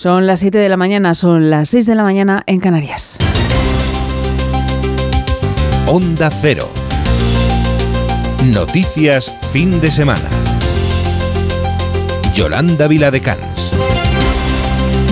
Son las 7 de la mañana, son las 6 de la mañana en Canarias. Onda Cero. Noticias fin de semana. Yolanda Viladecans.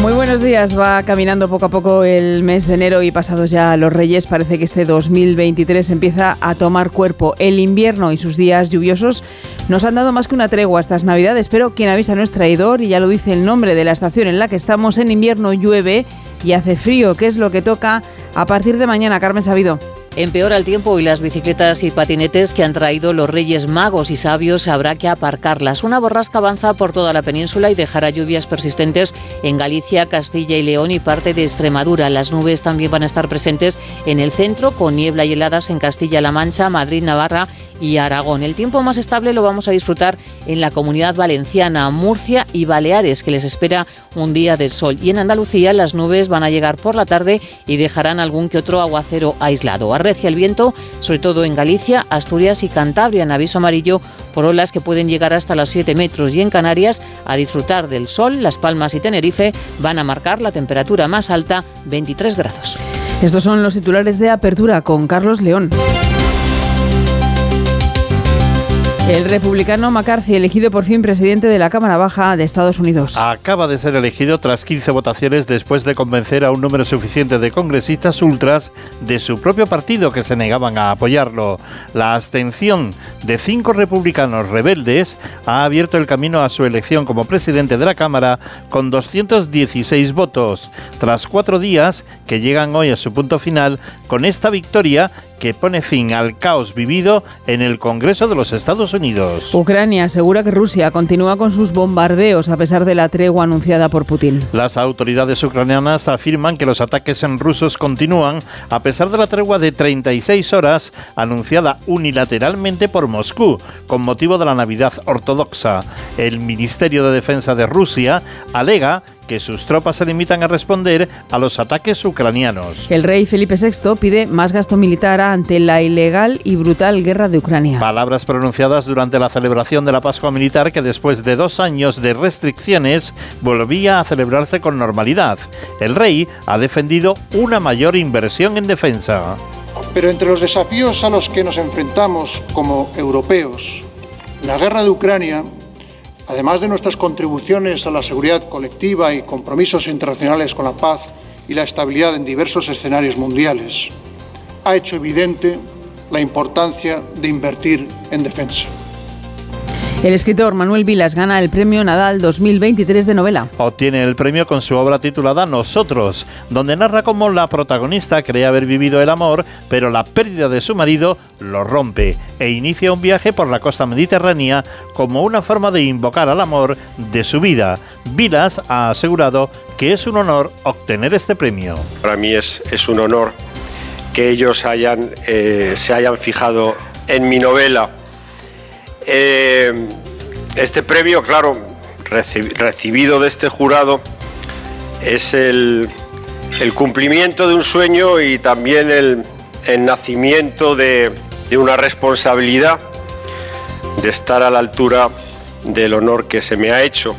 Muy buenos días. Va caminando poco a poco el mes de enero y pasados ya los Reyes, parece que este 2023 empieza a tomar cuerpo. El invierno y sus días lluviosos nos han dado más que una tregua estas Navidades, pero quien avisa no es traidor y ya lo dice el nombre de la estación en la que estamos. En invierno llueve y hace frío, que es lo que toca a partir de mañana. Carmen Sabido. Empeora el tiempo y las bicicletas y patinetes que han traído los Reyes Magos y Sabios habrá que aparcarlas. Una borrasca avanza por toda la península y dejará lluvias persistentes en Galicia, Castilla y León y parte de Extremadura. Las nubes también van a estar presentes en el centro con niebla y heladas en Castilla-La Mancha, Madrid, Navarra y Aragón. El tiempo más estable lo vamos a disfrutar en la comunidad valenciana, Murcia y Baleares, que les espera un día de sol. Y en Andalucía las nubes van a llegar por la tarde y dejarán algún que otro aguacero aislado. El viento, sobre todo en Galicia, Asturias y Cantabria, en aviso amarillo por olas que pueden llegar hasta los 7 metros. Y en Canarias, a disfrutar del sol, Las Palmas y Tenerife van a marcar la temperatura más alta, 23 grados. Estos son los titulares de apertura con Carlos León. El republicano McCarthy, elegido por fin presidente de la Cámara Baja de Estados Unidos. Acaba de ser elegido tras 15 votaciones después de convencer a un número suficiente de congresistas ultras de su propio partido que se negaban a apoyarlo. La abstención de cinco republicanos rebeldes ha abierto el camino a su elección como presidente de la Cámara con 216 votos, tras cuatro días que llegan hoy a su punto final con esta victoria que pone fin al caos vivido en el Congreso de los Estados Unidos. Ucrania asegura que Rusia continúa con sus bombardeos a pesar de la tregua anunciada por Putin. Las autoridades ucranianas afirman que los ataques en rusos continúan a pesar de la tregua de 36 horas anunciada unilateralmente por Moscú con motivo de la Navidad ortodoxa. El Ministerio de Defensa de Rusia alega que sus tropas se limitan a responder a los ataques ucranianos. El rey Felipe VI pide más gasto militar ante la ilegal y brutal guerra de Ucrania. Palabras pronunciadas durante la celebración de la Pascua Militar que después de dos años de restricciones volvía a celebrarse con normalidad. El rey ha defendido una mayor inversión en defensa. Pero entre los desafíos a los que nos enfrentamos como europeos, la guerra de Ucrania Además de nuestras contribuciones a la seguridad colectiva y compromisos internacionales con la paz y la estabilidad en diversos escenarios mundiales, ha hecho evidente la importancia de invertir en defensa. El escritor Manuel Vilas gana el premio Nadal 2023 de novela. Obtiene el premio con su obra titulada Nosotros, donde narra cómo la protagonista cree haber vivido el amor, pero la pérdida de su marido lo rompe e inicia un viaje por la costa mediterránea como una forma de invocar al amor de su vida. Vilas ha asegurado que es un honor obtener este premio. Para mí es, es un honor que ellos hayan, eh, se hayan fijado en mi novela eh, este premio, claro, recibido de este jurado, es el, cumplimiento de un sueño y también el, nacimiento de, de una responsabilidad de estar a la altura del honor que se me ha hecho.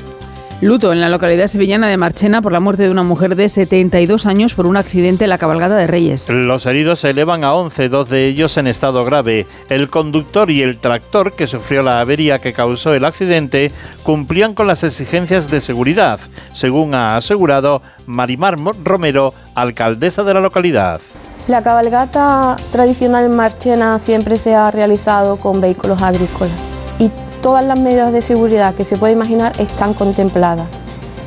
Luto en la localidad sevillana de Marchena por la muerte de una mujer de 72 años por un accidente en la cabalgada de Reyes. Los heridos se elevan a 11, dos de ellos en estado grave. El conductor y el tractor que sufrió la avería que causó el accidente cumplían con las exigencias de seguridad, según ha asegurado Marimar Romero, alcaldesa de la localidad. La cabalgata tradicional en Marchena siempre se ha realizado con vehículos agrícolas y todas las medidas de seguridad que se puede imaginar están contempladas.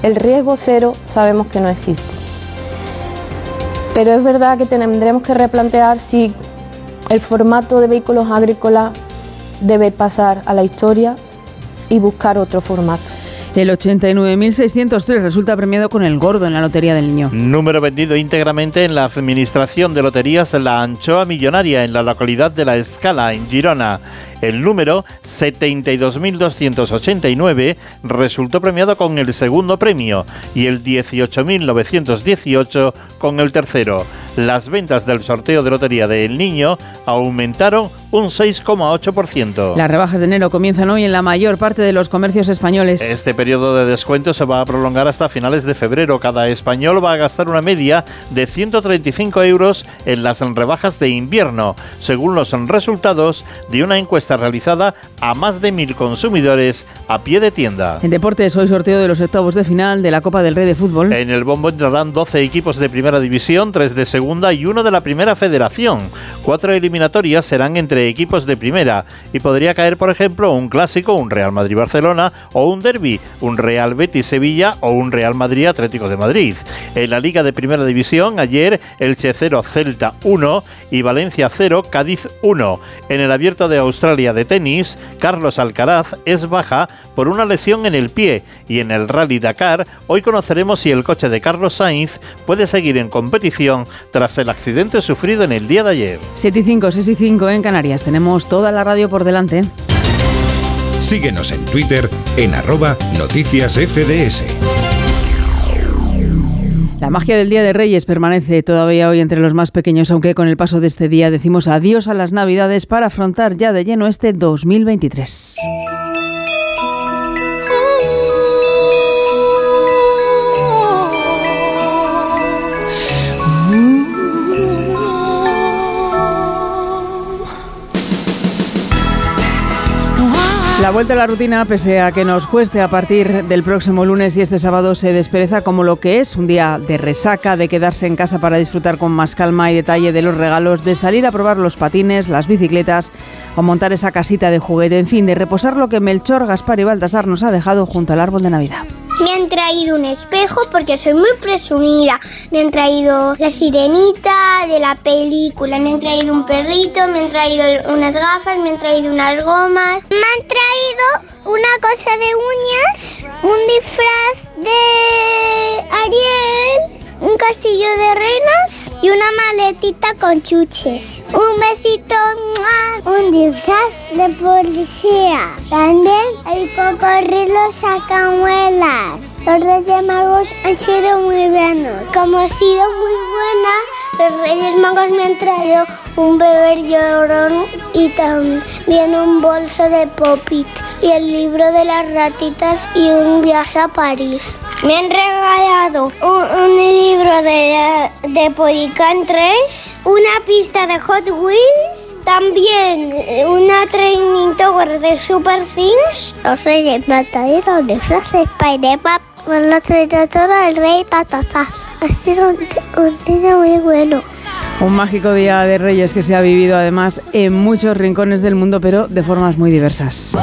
El riesgo cero sabemos que no existe. Pero es verdad que tendremos que replantear si el formato de vehículos agrícolas debe pasar a la historia y buscar otro formato. El 89.603 resulta premiado con el gordo en la Lotería del Niño. Número vendido íntegramente en la Administración de Loterías La Anchoa Millonaria en la localidad de La Escala, en Girona. El número 72.289 resultó premiado con el segundo premio y el 18.918 con el tercero. las ventas del sorteo de lotería del Niño aumentaron un 6,8%. Las rebajas de enero comienzan hoy en la mayor parte de los comercios españoles. Este periodo de descuento se va a prolongar hasta finales de febrero. Cada español va a gastar una media de 135 euros en las rebajas de invierno, según los resultados de una encuesta realizada a más de mil consumidores a pie de tienda. En deportes, hoy sorteo de los octavos de final de la Copa del Rey de Fútbol. En el bombo entrarán 12 equipos de primera división, 3 de segunda y uno de la primera federación. Cuatro eliminatorias serán entre equipos de primera y podría caer, por ejemplo, un clásico, un Real Madrid-Barcelona o un derby, un Real Betis-Sevilla o un Real Madrid-Atlético de Madrid. En la Liga de Primera División, ayer Elche 0, Celta 1 y Valencia 0, Cádiz 1. En el Abierto de Australia de tenis, Carlos Alcaraz es baja por una lesión en el pie y en el Rally Dakar hoy conoceremos si el coche de Carlos Sainz puede seguir en competición tras el accidente sufrido en el día de ayer. 7 y 5, 6 y 5 en Canarias. Tenemos toda la radio por delante. Síguenos en Twitter en arroba noticias FDS. La magia del Día de Reyes permanece todavía hoy entre los más pequeños, aunque con el paso de este día decimos adiós a las Navidades para afrontar ya de lleno este 2023. La vuelta a la rutina, pese a que nos cueste a partir del próximo lunes y este sábado, se despereza como lo que es un día de resaca, de quedarse en casa para disfrutar con más calma y detalle de los regalos, de salir a probar los patines, las bicicletas o montar esa casita de juguete, en fin, de reposar lo que Melchor, Gaspar y Baltasar nos ha dejado junto al árbol de Navidad. Me han traído un espejo porque soy muy presumida. Me han traído la sirenita de la película. Me han traído un perrito, me han traído unas gafas, me han traído unas gomas. Me han traído una cosa de uñas, un disfraz de Ariel un castillo de renas y una maletita con chuches. Un besito, un disfraz de policía. También el cocodrilo saca muelas. Los Reyes Magos han sido muy buenos. Como ha sido muy buena, los Reyes Magos me han traído un bebé llorón y también un bolso de popit y el libro de las ratitas y un viaje a París. Me han regalado un, de, de Polycan 3, una pista de Hot Wheels, también una training tower de Super Things. Los reyes me trajeron disfraces Spider-Man, me lo trajeron todo el rey Patasar. Ha sido un, un día muy bueno. Un mágico día de Reyes que se ha vivido además en muchos rincones del mundo, pero de formas muy diversas.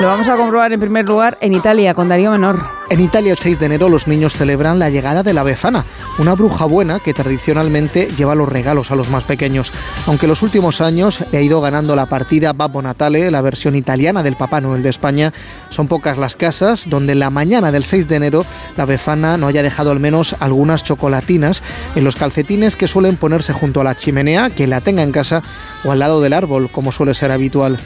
Lo vamos a comprobar en primer lugar en Italia con Darío Menor. En Italia el 6 de enero los niños celebran la llegada de la Befana, una bruja buena que tradicionalmente lleva los regalos a los más pequeños. Aunque en los últimos años le ha ido ganando la partida Babbo Natale, la versión italiana del Papá Noel de España, son pocas las casas donde la mañana del 6 de enero la Befana no haya dejado al menos algunas chocolatinas en los calcetines que suelen ponerse junto a la chimenea, que la tenga en casa o al lado del árbol, como suele ser habitual.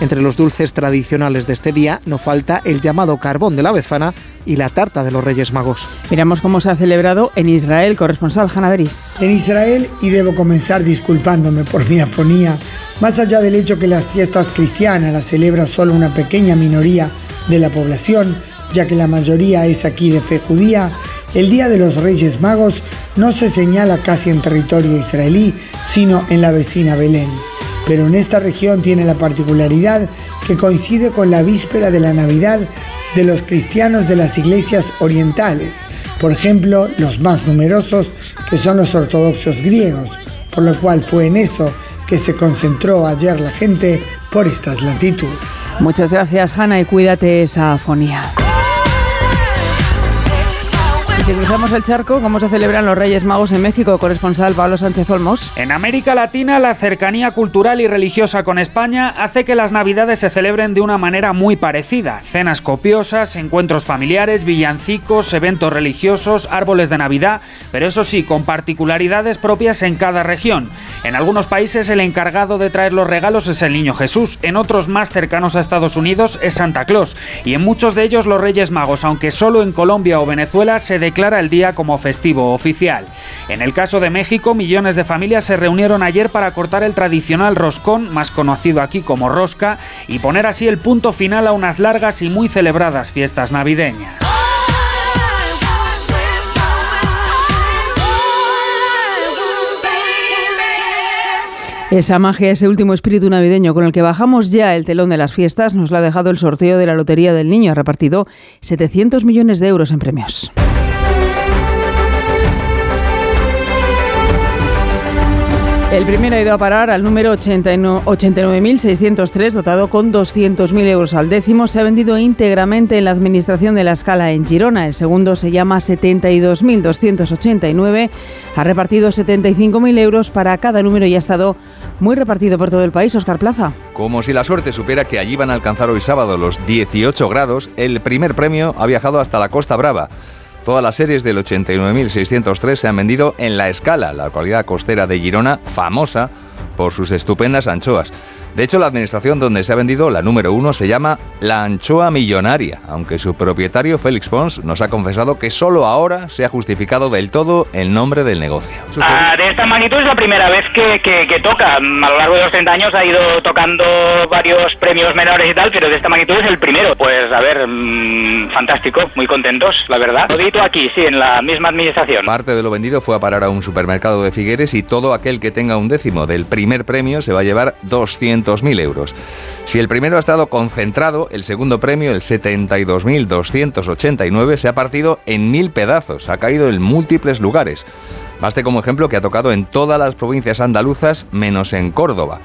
Entre los dulces tradicionales de este día no falta el llamado carbón de la befana y la tarta de los Reyes Magos. Miramos cómo se ha celebrado en Israel, corresponsal Hanaveris. En Israel, y debo comenzar disculpándome por mi afonía, más allá del hecho que las fiestas cristianas las celebra solo una pequeña minoría de la población, ya que la mayoría es aquí de fe judía, el Día de los Reyes Magos no se señala casi en territorio israelí, sino en la vecina Belén pero en esta región tiene la particularidad que coincide con la víspera de la Navidad de los cristianos de las iglesias orientales, por ejemplo, los más numerosos, que son los ortodoxos griegos, por lo cual fue en eso que se concentró ayer la gente por estas latitudes. Muchas gracias, Hanna, y cuídate esa afonía. Si cruzamos el charco, ¿cómo se celebran los Reyes Magos en México? Corresponsal Pablo Sánchez Olmos. En América Latina, la cercanía cultural y religiosa con España hace que las Navidades se celebren de una manera muy parecida. Cenas copiosas, encuentros familiares, villancicos, eventos religiosos, árboles de Navidad, pero eso sí, con particularidades propias en cada región. En algunos países el encargado de traer los regalos es el Niño Jesús, en otros más cercanos a Estados Unidos es Santa Claus, y en muchos de ellos los Reyes Magos, aunque solo en Colombia o Venezuela se declara el día como festivo oficial. En el caso de México, millones de familias se reunieron ayer para cortar el tradicional roscón, más conocido aquí como rosca, y poner así el punto final a unas largas y muy celebradas fiestas navideñas. Esa magia, ese último espíritu navideño con el que bajamos ya el telón de las fiestas, nos lo ha dejado el sorteo de la Lotería del Niño. Ha repartido 700 millones de euros en premios. El primero ha ido a parar al número 89.603, dotado con 200.000 euros al décimo. Se ha vendido íntegramente en la Administración de la Escala en Girona. El segundo se llama 72.289. Ha repartido 75.000 euros para cada número y ha estado muy repartido por todo el país. Oscar Plaza. Como si la suerte supiera que allí van a alcanzar hoy sábado los 18 grados, el primer premio ha viajado hasta la Costa Brava. Todas las series del 89.603 se han vendido en La Escala, la localidad costera de Girona, famosa por sus estupendas anchoas. De hecho, la administración donde se ha vendido la número uno se llama La Anchoa Millonaria, aunque su propietario Félix Pons nos ha confesado que solo ahora se ha justificado del todo el nombre del negocio. Ah, de esta magnitud es la primera vez que, que, toca. A lo largo de los 30 años ha ido tocando varios premios menores y tal, pero de esta magnitud es el primero. Pues a ver, mm, fantástico, muy contentos, la verdad. Todito aquí, sí, en la misma administración. Parte de lo vendido fue a parar a un supermercado de Figueres y todo aquel que tenga un décimo del primer premio se va a llevar 200 200.000 euros. Si el primero ha estado concentrado, el segundo premio, el 72.289, se ha partido en mil pedazos, ha caído en múltiples lugares. Baste como ejemplo que ha tocado en todas las provincias andaluzas menos en Córdoba.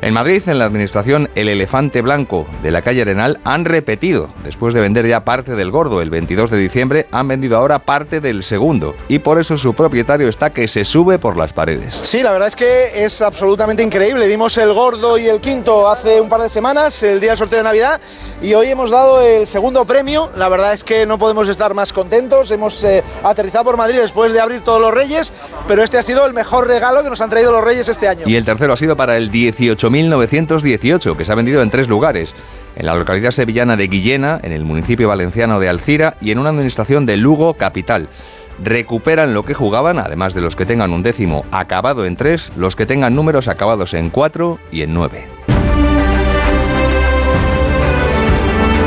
En Madrid, en la administración El Elefante Blanco de la calle Arenal han repetido. Después de vender ya parte del gordo el 22 de diciembre, han vendido ahora parte del segundo. Y por eso su propietario está que se sube por las paredes. Sí, la verdad es que es absolutamente increíble. Dimos el gordo y el quinto hace un par de semanas, el día del sorteo de Navidad, y hoy hemos dado el segundo premio. La verdad es que no podemos estar más contentos. Hemos eh, aterrizado por Madrid después de abrir todos los Reyes, pero este ha sido el mejor regalo que nos han traído los Reyes este año. Y el tercero ha sido para el 18 1918, que se ha vendido en tres lugares. En la localidad sevillana de Guillena, en el municipio valenciano de Alcira y en una administración de Lugo Capital. Recuperan lo que jugaban, además de los que tengan un décimo acabado en tres, los que tengan números acabados en cuatro y en nueve.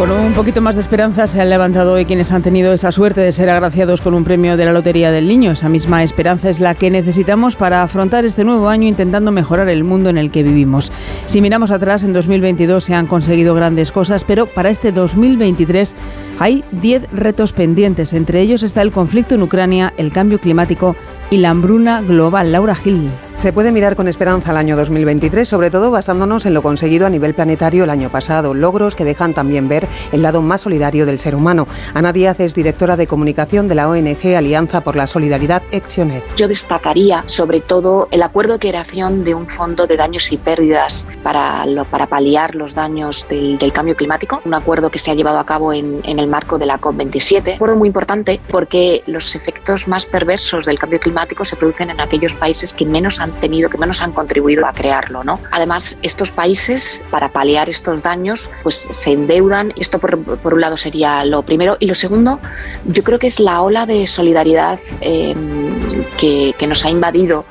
Con un poquito más de esperanza se han levantado hoy quienes han tenido esa suerte de ser agraciados con un premio de la Lotería del Niño. Esa misma esperanza es la que necesitamos para afrontar este nuevo año intentando mejorar el mundo en el que vivimos. Si miramos atrás, en 2022 se han conseguido grandes cosas, pero para este 2023 hay 10 retos pendientes. Entre ellos está el conflicto en Ucrania, el cambio climático y la hambruna global. Laura Gil. Se puede mirar con esperanza al año 2023, sobre todo basándonos en lo conseguido a nivel planetario el año pasado, logros que dejan también ver el lado más solidario del ser humano. Ana Díaz es directora de comunicación de la ONG Alianza por la Solidaridad Actioned. Yo destacaría sobre todo el acuerdo de creación de un fondo de daños y pérdidas para, para paliar los daños del, cambio climático, un acuerdo que se ha llevado a cabo en, en el marco de la COP27. Un acuerdo muy importante porque los efectos más perversos del cambio climático se producen en aquellos países que menos han tenido, que menos han contribuido a crearlo. ¿no? Además, estos países, para paliar estos daños, pues se endeudan. Esto, por, un lado, sería lo primero. Y lo segundo, yo creo que es la ola de solidaridad que, que nos ha invadido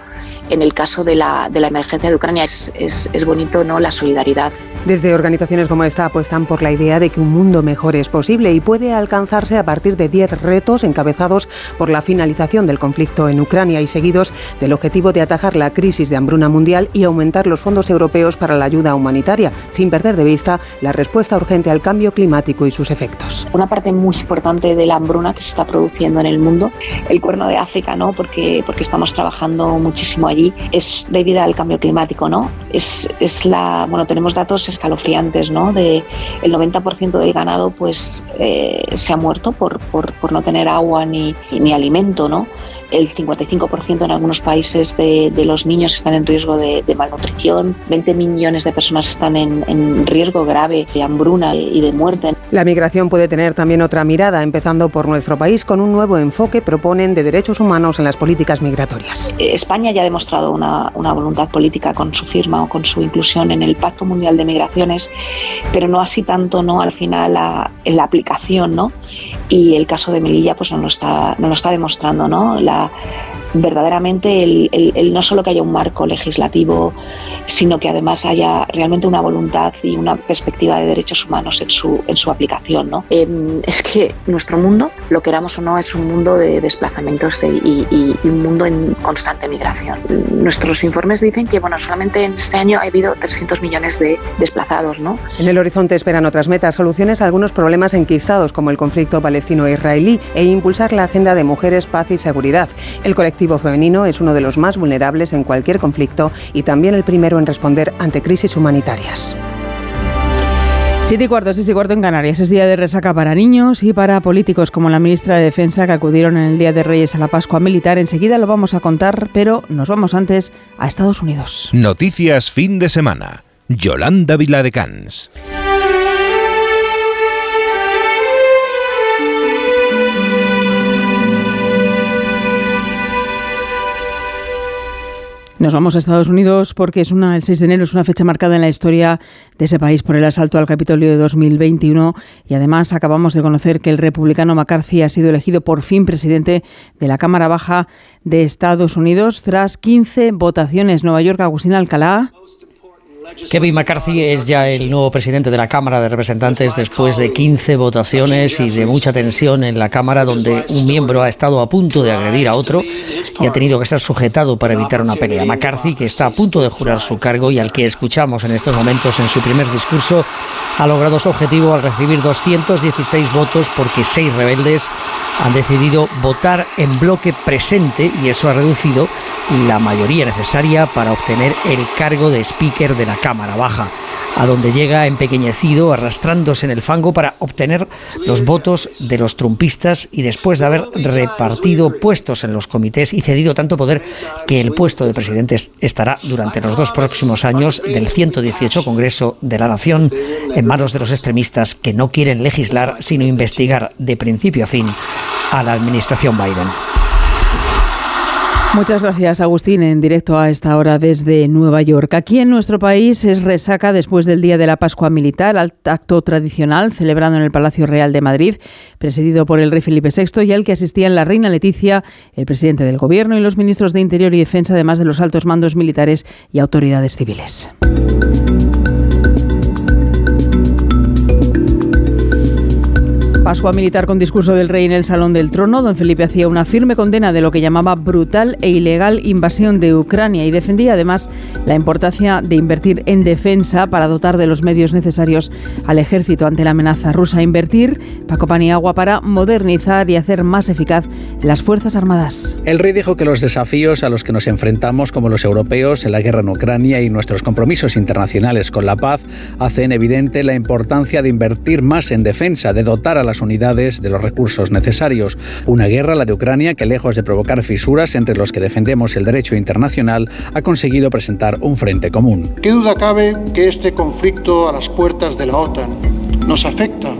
en el caso de la, de la emergencia de Ucrania es, es, es, bonito no la solidaridad. Desde organizaciones como esta apuestan por la idea de que un mundo mejor es posible y puede alcanzarse a partir de 10 retos encabezados por la finalización del conflicto en Ucrania y seguidos del objetivo de atajar la crisis de hambruna mundial y aumentar los fondos europeos para la ayuda humanitaria, sin perder de vista la respuesta urgente al cambio climático y sus efectos. Una parte muy importante de la hambruna que se está produciendo en el mundo, el cuerno de África, ¿no? porque, porque estamos trabajando muchísimo allí es debido al cambio climático, ¿no? Es, es la, bueno, tenemos datos escalofriantes, ¿no? De el 90% del ganado pues eh, se ha muerto por, por, por, no tener agua ni, ni alimento, ¿no? El 55% en algunos países de, de, los niños están en riesgo de, de malnutrición, 20 millones de personas están en, en, riesgo grave de hambruna y de muerte. La migración puede tener también otra mirada, empezando por nuestro país con un nuevo enfoque, proponen, de derechos humanos en las políticas migratorias. España ya ha demostrado una, una voluntad política con su firma o con su inclusión en el Pacto Mundial de Migraciones, pero no así tanto no al final la, en la aplicación, ¿no? Y el caso de Melilla pues no lo está, no lo está demostrando, ¿no? La, verdaderamente el, el, no solo que haya un marco legislativo, sino que además haya realmente una voluntad y una perspectiva de derechos humanos en su, en su aplicación. ¿no? Eh, es que nuestro mundo, lo queramos o no, es un mundo de desplazamientos de, y, y, y, un mundo en constante migración. Nuestros informes dicen que bueno, solamente en este año ha habido 300 millones de desplazados. ¿no? En el horizonte esperan otras metas, soluciones a algunos problemas enquistados como el conflicto palestino-israelí e impulsar la agenda de mujeres, paz y seguridad. El colectivo femenino es uno de los más vulnerables en cualquier conflicto y también el primero en responder ante crisis humanitarias. Siete y cuarto, seis y cuarto en Canarias. Es día de resaca para niños y para políticos como la ministra de Defensa que acudieron en el Día de Reyes a la Pascua Militar. Enseguida lo vamos a contar, pero nos vamos antes a Estados Unidos. Noticias fin de semana. Yolanda Viladecans. Nos vamos a Estados Unidos porque es una, el 6 de enero es una fecha marcada en la historia de ese país por el asalto al Capitolio de 2021 y además acabamos de conocer que el republicano McCarthy ha sido elegido por fin presidente de la Cámara Baja de Estados Unidos tras 15 votaciones. Nueva York, Agustín Alcalá. Kevin McCarthy es ya el nuevo presidente de la Cámara de Representantes después de 15 votaciones y de mucha tensión en la Cámara donde un miembro ha estado a punto de agredir a otro y ha tenido que ser sujetado para evitar una pelea. McCarthy, que está a punto de jurar su cargo y al que escuchamos en estos momentos en su primer discurso, ha logrado su objetivo al recibir 216 votos porque seis rebeldes han decidido votar en bloque presente y eso ha reducido la mayoría necesaria para obtener el cargo de speaker de la Cámara Baja, a donde llega empequeñecido, arrastrándose en el fango para obtener los votos de los trumpistas y después de haber repartido puestos en los comités y cedido tanto poder que el puesto de presidente estará durante los dos próximos años del 118 Congreso de la Nación en manos de los extremistas que no quieren legislar sino investigar de principio a fin a la administración Biden. Muchas gracias, Agustín, en directo a esta hora desde Nueva York. Aquí en nuestro país es resaca después del Día de la Pascua Militar, acto tradicional celebrado en el Palacio Real de Madrid, presidido por el rey Felipe VI y al que asistían la reina Leticia, el presidente del Gobierno y los ministros de Interior y Defensa, además de los altos mandos militares y autoridades civiles. Pascua militar con discurso del rey en el Salón del Trono, don Felipe hacía una firme condena de lo que llamaba brutal e ilegal invasión de Ucrania y defendía además la importancia de invertir en defensa para dotar de los medios necesarios al ejército ante la amenaza rusa. Invertir, Paco Paniagua, para modernizar y hacer más eficaz las Fuerzas Armadas. El rey dijo que los desafíos a los que nos enfrentamos como los europeos en la guerra en Ucrania y nuestros compromisos internacionales con la paz hacen evidente la importancia de invertir más en defensa, de dotar a las unidades de los recursos necesarios. Una guerra, la de Ucrania, que lejos de provocar fisuras entre los que defendemos el derecho internacional, ha conseguido presentar un frente común. ¿Qué duda cabe que este conflicto a las puertas de la OTAN nos afecta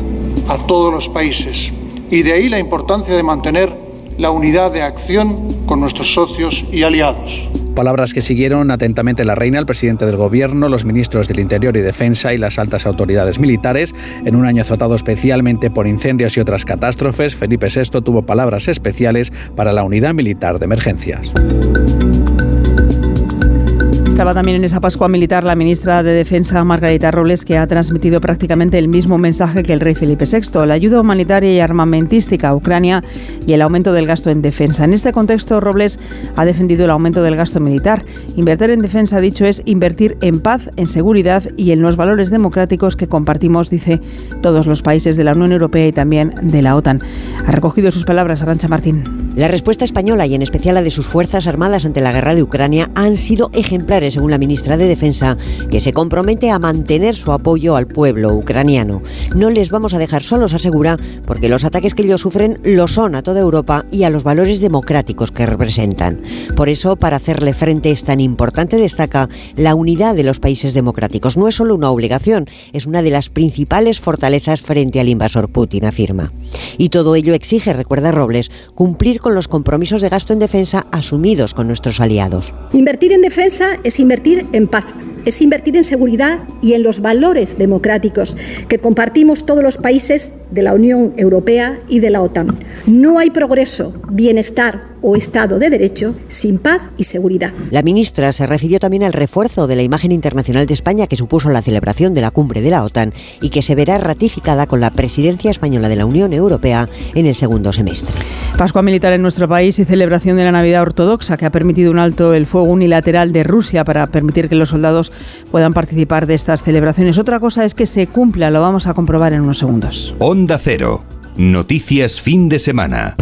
a todos los países? Y de ahí la importancia de mantener la unidad de acción con nuestros socios y aliados. Palabras que siguieron atentamente la reina, el presidente del gobierno, los ministros del Interior y Defensa y las altas autoridades militares. En un año azotado especialmente por incendios y otras catástrofes, Felipe VI tuvo palabras especiales para la unidad militar de emergencias. Estaba también en esa Pascua Militar la ministra de Defensa, Margarita Robles, que ha transmitido prácticamente el mismo mensaje que el rey Felipe VI, la ayuda humanitaria y armamentística a Ucrania y el aumento del gasto en defensa. En este contexto, Robles ha defendido el aumento del gasto militar. Invertir en defensa, ha dicho, es invertir en paz, en seguridad y en los valores democráticos que compartimos, dice, todos los países de la Unión Europea y también de la OTAN. Ha recogido sus palabras Arancha Martín. La respuesta española y en especial la de sus Fuerzas Armadas ante la guerra de Ucrania han sido ejemplares, según la ministra de Defensa, que se compromete a mantener su apoyo al pueblo ucraniano. No les vamos a dejar solos, asegura, porque los ataques que ellos sufren lo son a toda Europa y a los valores democráticos que representan. Por eso, para hacerle frente es tan importante, destaca, la unidad de los países democráticos. No es solo una obligación, es una de las principales fortalezas frente al invasor Putin, afirma. Y todo ello exige, recuerda Robles, cumplir con los compromisos de gasto en defensa asumidos con nuestros aliados. Invertir en defensa es invertir en paz es invertir en seguridad y en los valores democráticos que compartimos todos los países de la Unión Europea y de la OTAN. No hay progreso, bienestar o Estado de Derecho sin paz y seguridad. La ministra se refirió también al refuerzo de la imagen internacional de España que supuso la celebración de la cumbre de la OTAN y que se verá ratificada con la presidencia española de la Unión Europea en el segundo semestre. Pascua militar en nuestro país y celebración de la Navidad ortodoxa que ha permitido un alto el fuego unilateral de Rusia para permitir que los soldados puedan participar de estas celebraciones. Otra cosa es que se cumpla, lo vamos a comprobar en unos segundos. Onda Cero. Noticias fin de semana.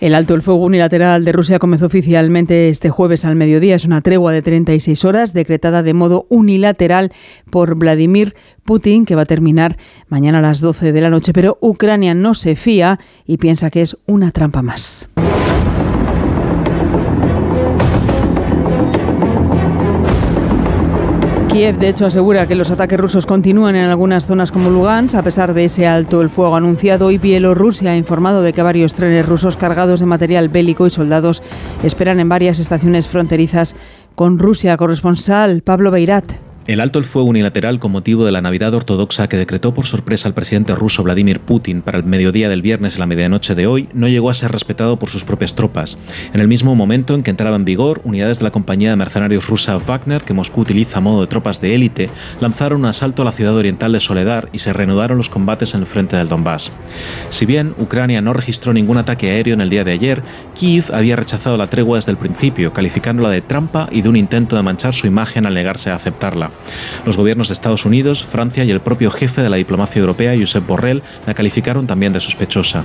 El alto el fuego unilateral de Rusia comenzó oficialmente este jueves al mediodía. Es una tregua de 36 horas decretada de modo unilateral por Vladimir Putin que va a terminar mañana a las 12 de la noche. Pero Ucrania no se fía y piensa que es una trampa más. Kiev, de hecho, asegura que los ataques rusos continúan en algunas zonas como Lugansk, a pesar de ese alto el fuego anunciado. Y Bielorrusia ha informado de que varios trenes rusos cargados de material bélico y soldados esperan en varias estaciones fronterizas con Rusia. Corresponsal Pablo Beirat. El alto el fuego unilateral con motivo de la Navidad ortodoxa que decretó por sorpresa el presidente ruso Vladimir Putin para el mediodía del viernes a la medianoche de hoy no llegó a ser respetado por sus propias tropas. En el mismo momento en que entraba en vigor, unidades de la compañía de mercenarios rusa Wagner, que Moscú utiliza a modo de tropas de élite, lanzaron un asalto a la ciudad oriental de Soledar y se reanudaron los combates en el frente del Donbass. Si bien Ucrania no registró ningún ataque aéreo en el día de ayer, Kiev había rechazado la tregua desde el principio, calificándola de trampa y de un intento de manchar su imagen al negarse a aceptarla. Los gobiernos de Estados Unidos, Francia y el propio jefe de la diplomacia europea, Josep Borrell, la calificaron también de sospechosa.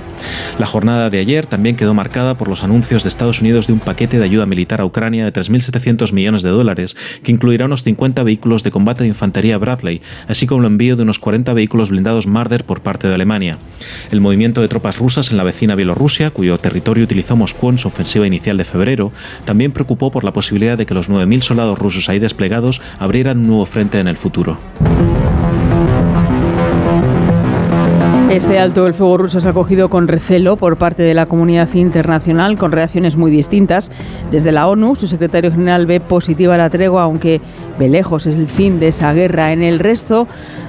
La jornada de ayer también quedó marcada por los anuncios de Estados Unidos de un paquete de ayuda militar a Ucrania de 3.700 millones de dólares, que incluirá unos 50 vehículos de combate de infantería Bradley, así como el envío de unos 40 vehículos blindados Marder por parte de Alemania. El movimiento de tropas rusas en la vecina Bielorrusia, cuyo territorio utilizó Moscú en su ofensiva inicial de febrero, también preocupó por la posibilidad de que los 9.000 soldados rusos ahí desplegados abrieran un nuevo frente en el futuro. Este alto el fuego ruso ha acogido con recelo por parte de la comunidad internacional, con reacciones muy distintas. Desde la ONU, su secretario general ve positiva la tregua, aunque ve lejos es el fin de esa guerra. En el resto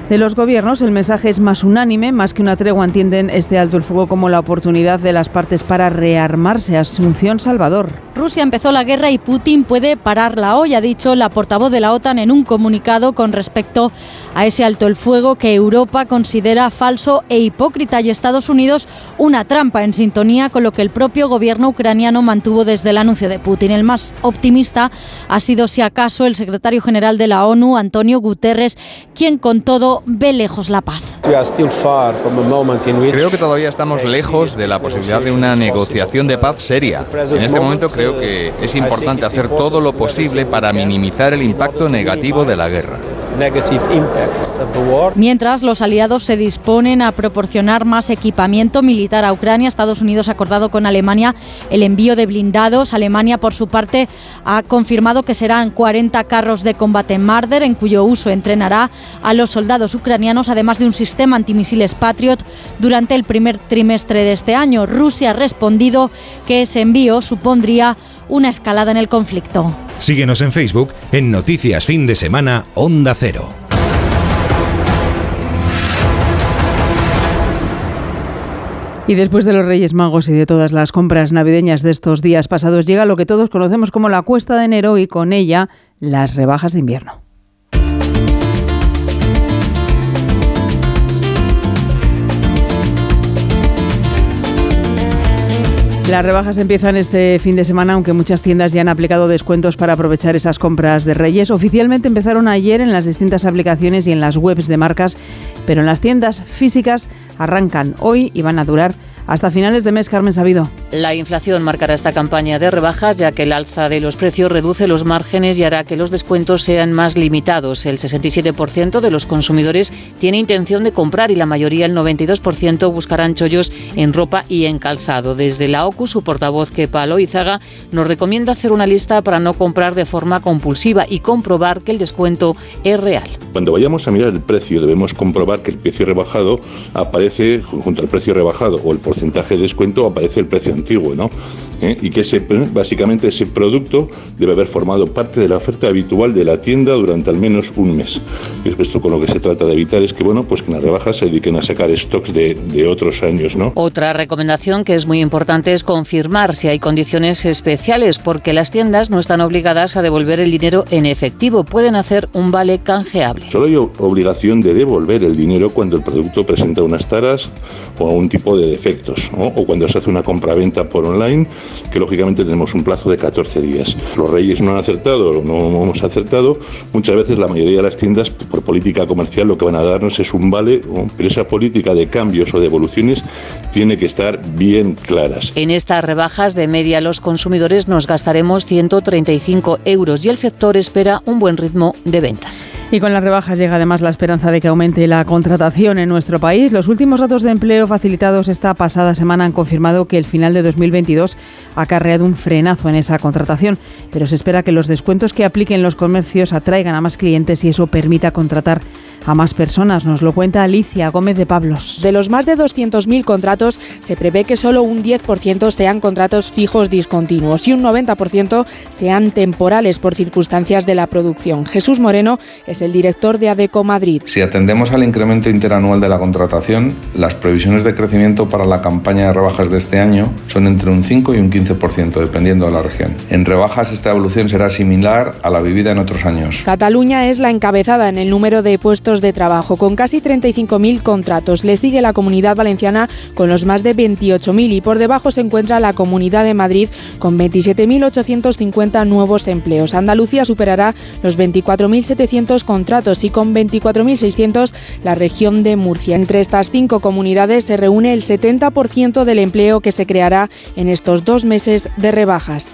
de los gobiernos el mensaje es más unánime, más que una tregua entienden este alto el fuego como la oportunidad de las partes para rearmarse. Asunción Salvador. Rusia empezó la guerra y Putin puede pararla hoy, ha dicho la portavoz de la OTAN en un comunicado con respecto a ese alto el fuego que Europa considera falso e hipócrita y Estados Unidos una trampa en sintonía con lo que el propio gobierno ucraniano mantuvo desde el anuncio de Putin. El más optimista ha sido, si acaso, el secretario general de la ONU, Antonio Guterres, quien con todo ve lejos la paz. Creo que todavía estamos lejos de la posibilidad de una negociación de paz seria. En este momento creo que es importante hacer todo lo posible para minimizar el impacto negativo de la guerra. Mientras los aliados se disponen a proporcionar más equipamiento militar a Ucrania, Estados Unidos ha acordado con Alemania el envío de blindados. Alemania, por su parte, ha confirmado que serán 40 carros de combate Marder, en cuyo uso entrenará a los soldados ucranianos, además de un sistema antimisiles Patriot durante el primer trimestre de este año. Rusia ha respondido que ese envío supondría una escalada en el conflicto. Síguenos en Facebook en Noticias Fin de Semana Onda Cero. Y después de los Reyes Magos y de todas las compras navideñas de estos días pasados, llega lo que todos conocemos como la cuesta de enero y con ella las rebajas de invierno. Las rebajas empiezan este fin de semana, aunque muchas tiendas ya han aplicado descuentos para aprovechar esas compras de Reyes. Oficialmente empezaron ayer en las distintas aplicaciones y en las webs de marcas pero en las tiendas físicas arrancan hoy y van a durar hasta finales de mes, Carmen Sabido. La inflación marcará esta campaña de rebajas, ya que el alza de los precios reduce los márgenes y hará que los descuentos sean más limitados. El 67% de los consumidores tiene intención de comprar y la mayoría, el 92%, buscarán chollos en ropa y en calzado. Desde la OCU, su portavoz Kepa Loizaga nos recomienda hacer una lista para no comprar de forma compulsiva y comprobar que el descuento es real. Cuando vayamos a mirar el precio, debemos comprobar que el precio rebajado aparece junto al precio rebajado o el porcentaje de descuento aparece el precio antiguo, ¿no? ¿Eh? Y que ese, básicamente ese producto debe haber formado parte de la oferta habitual de la tienda durante al menos un mes. Esto con lo que se trata de evitar es que, bueno, pues que en las rebajas se dediquen a sacar stocks de, de otros años, ¿no? Otra recomendación que es muy importante es confirmar si hay condiciones especiales, porque las tiendas no están obligadas a devolver el dinero en efectivo, pueden hacer un vale canjeable. Solo hay obligación de devolver el dinero cuando el producto presenta unas taras o algún tipo de defectos, o cuando se hace una compraventa por online, que lógicamente tenemos un plazo de 14 días. Los reyes no han acertado o no hemos acertado, muchas veces la mayoría de las tiendas por política comercial lo que van a darnos es un vale, pero esa política de cambios o de evoluciones tiene que estar bien claras. En estas rebajas de media los consumidores nos gastaremos 135 euros y el sector espera un buen ritmo de ventas. Y con las rebajas llega además la esperanza de que aumente la contratación en nuestro país. Los últimos datos de empleo facilitados esta pasada semana han confirmado que el final de 2022 ha acarreado un frenazo en esa contratación, pero se espera que los descuentos que apliquen los comercios atraigan a más clientes y eso permita contratar a más personas. Nos lo cuenta Alicia Gómez de Pablos. De los más de 200.000 contratos, se prevé que solo un 10% sean contratos fijos discontinuos y un 90% sean temporales por circunstancias de la producción. Jesús Moreno es el director de ADECO Madrid. Si atendemos al incremento interanual de la contratación, las previsiones de crecimiento para la campaña de rebajas de este año son entre un 5 y un 15%, dependiendo de la región. En rebajas esta evolución será similar a la vivida en otros años. Cataluña es la encabezada en el número de puestos de trabajo, con casi 35.000 contratos. Le sigue la Comunidad Valenciana con los más de 28.000 y por debajo se encuentra la Comunidad de Madrid con 27.850 nuevos empleos. Andalucía superará los 24.700 contratos y con 24.600 la región de Murcia. Entre estas cinco comunidades se reúne el 70% del empleo que se creará en estos dos meses de rebajas.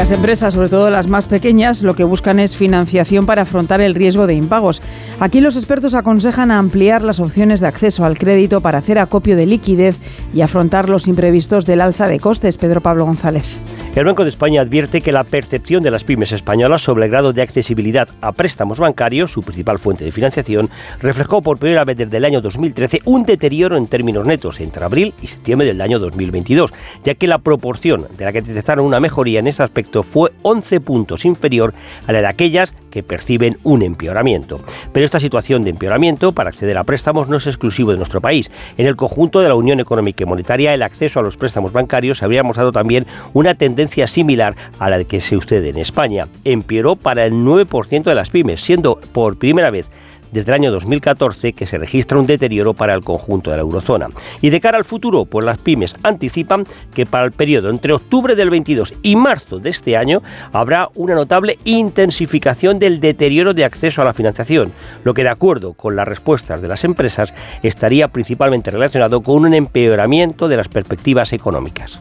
Las empresas, sobre todo las más pequeñas, lo que buscan es financiación para afrontar el riesgo de impagos. Aquí los expertos aconsejan ampliar las opciones de acceso al crédito para hacer acopio de liquidez y afrontar los imprevistos del alza de costes. Pedro Pablo González. El Banco de España advierte que la percepción de las pymes españolas sobre el grado de accesibilidad a préstamos bancarios, su principal fuente de financiación, reflejó por primera vez desde el año 2013 un deterioro en términos netos entre abril y septiembre del año 2022, ya que la proporción de la que detectaron una mejoría en ese aspecto fue 11 puntos inferior a la de aquellas que perciben un empeoramiento. Pero esta situación de empeoramiento para acceder a préstamos no es exclusivo de nuestro país. En el conjunto de la Unión Económica y Monetaria, el acceso a los préstamos bancarios habría mostrado también una tendencia similar a la que se sucede en España. Empeoró para el 9% de las pymes, siendo por primera vez desde el año 2014 que se registra un deterioro para el conjunto de la eurozona. Y de cara al futuro, pues las pymes anticipan que para el periodo entre octubre del 22 y marzo de este año habrá una notable intensificación del deterioro de acceso a la financiación, lo que de acuerdo con las respuestas de las empresas estaría principalmente relacionado con un empeoramiento de las perspectivas económicas.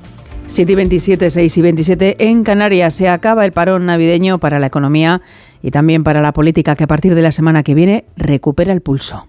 7 y 27, 6 y 27 en Canarias. Se acaba el parón navideño para la economía y también para la política que a partir de la semana que viene recupera el pulso.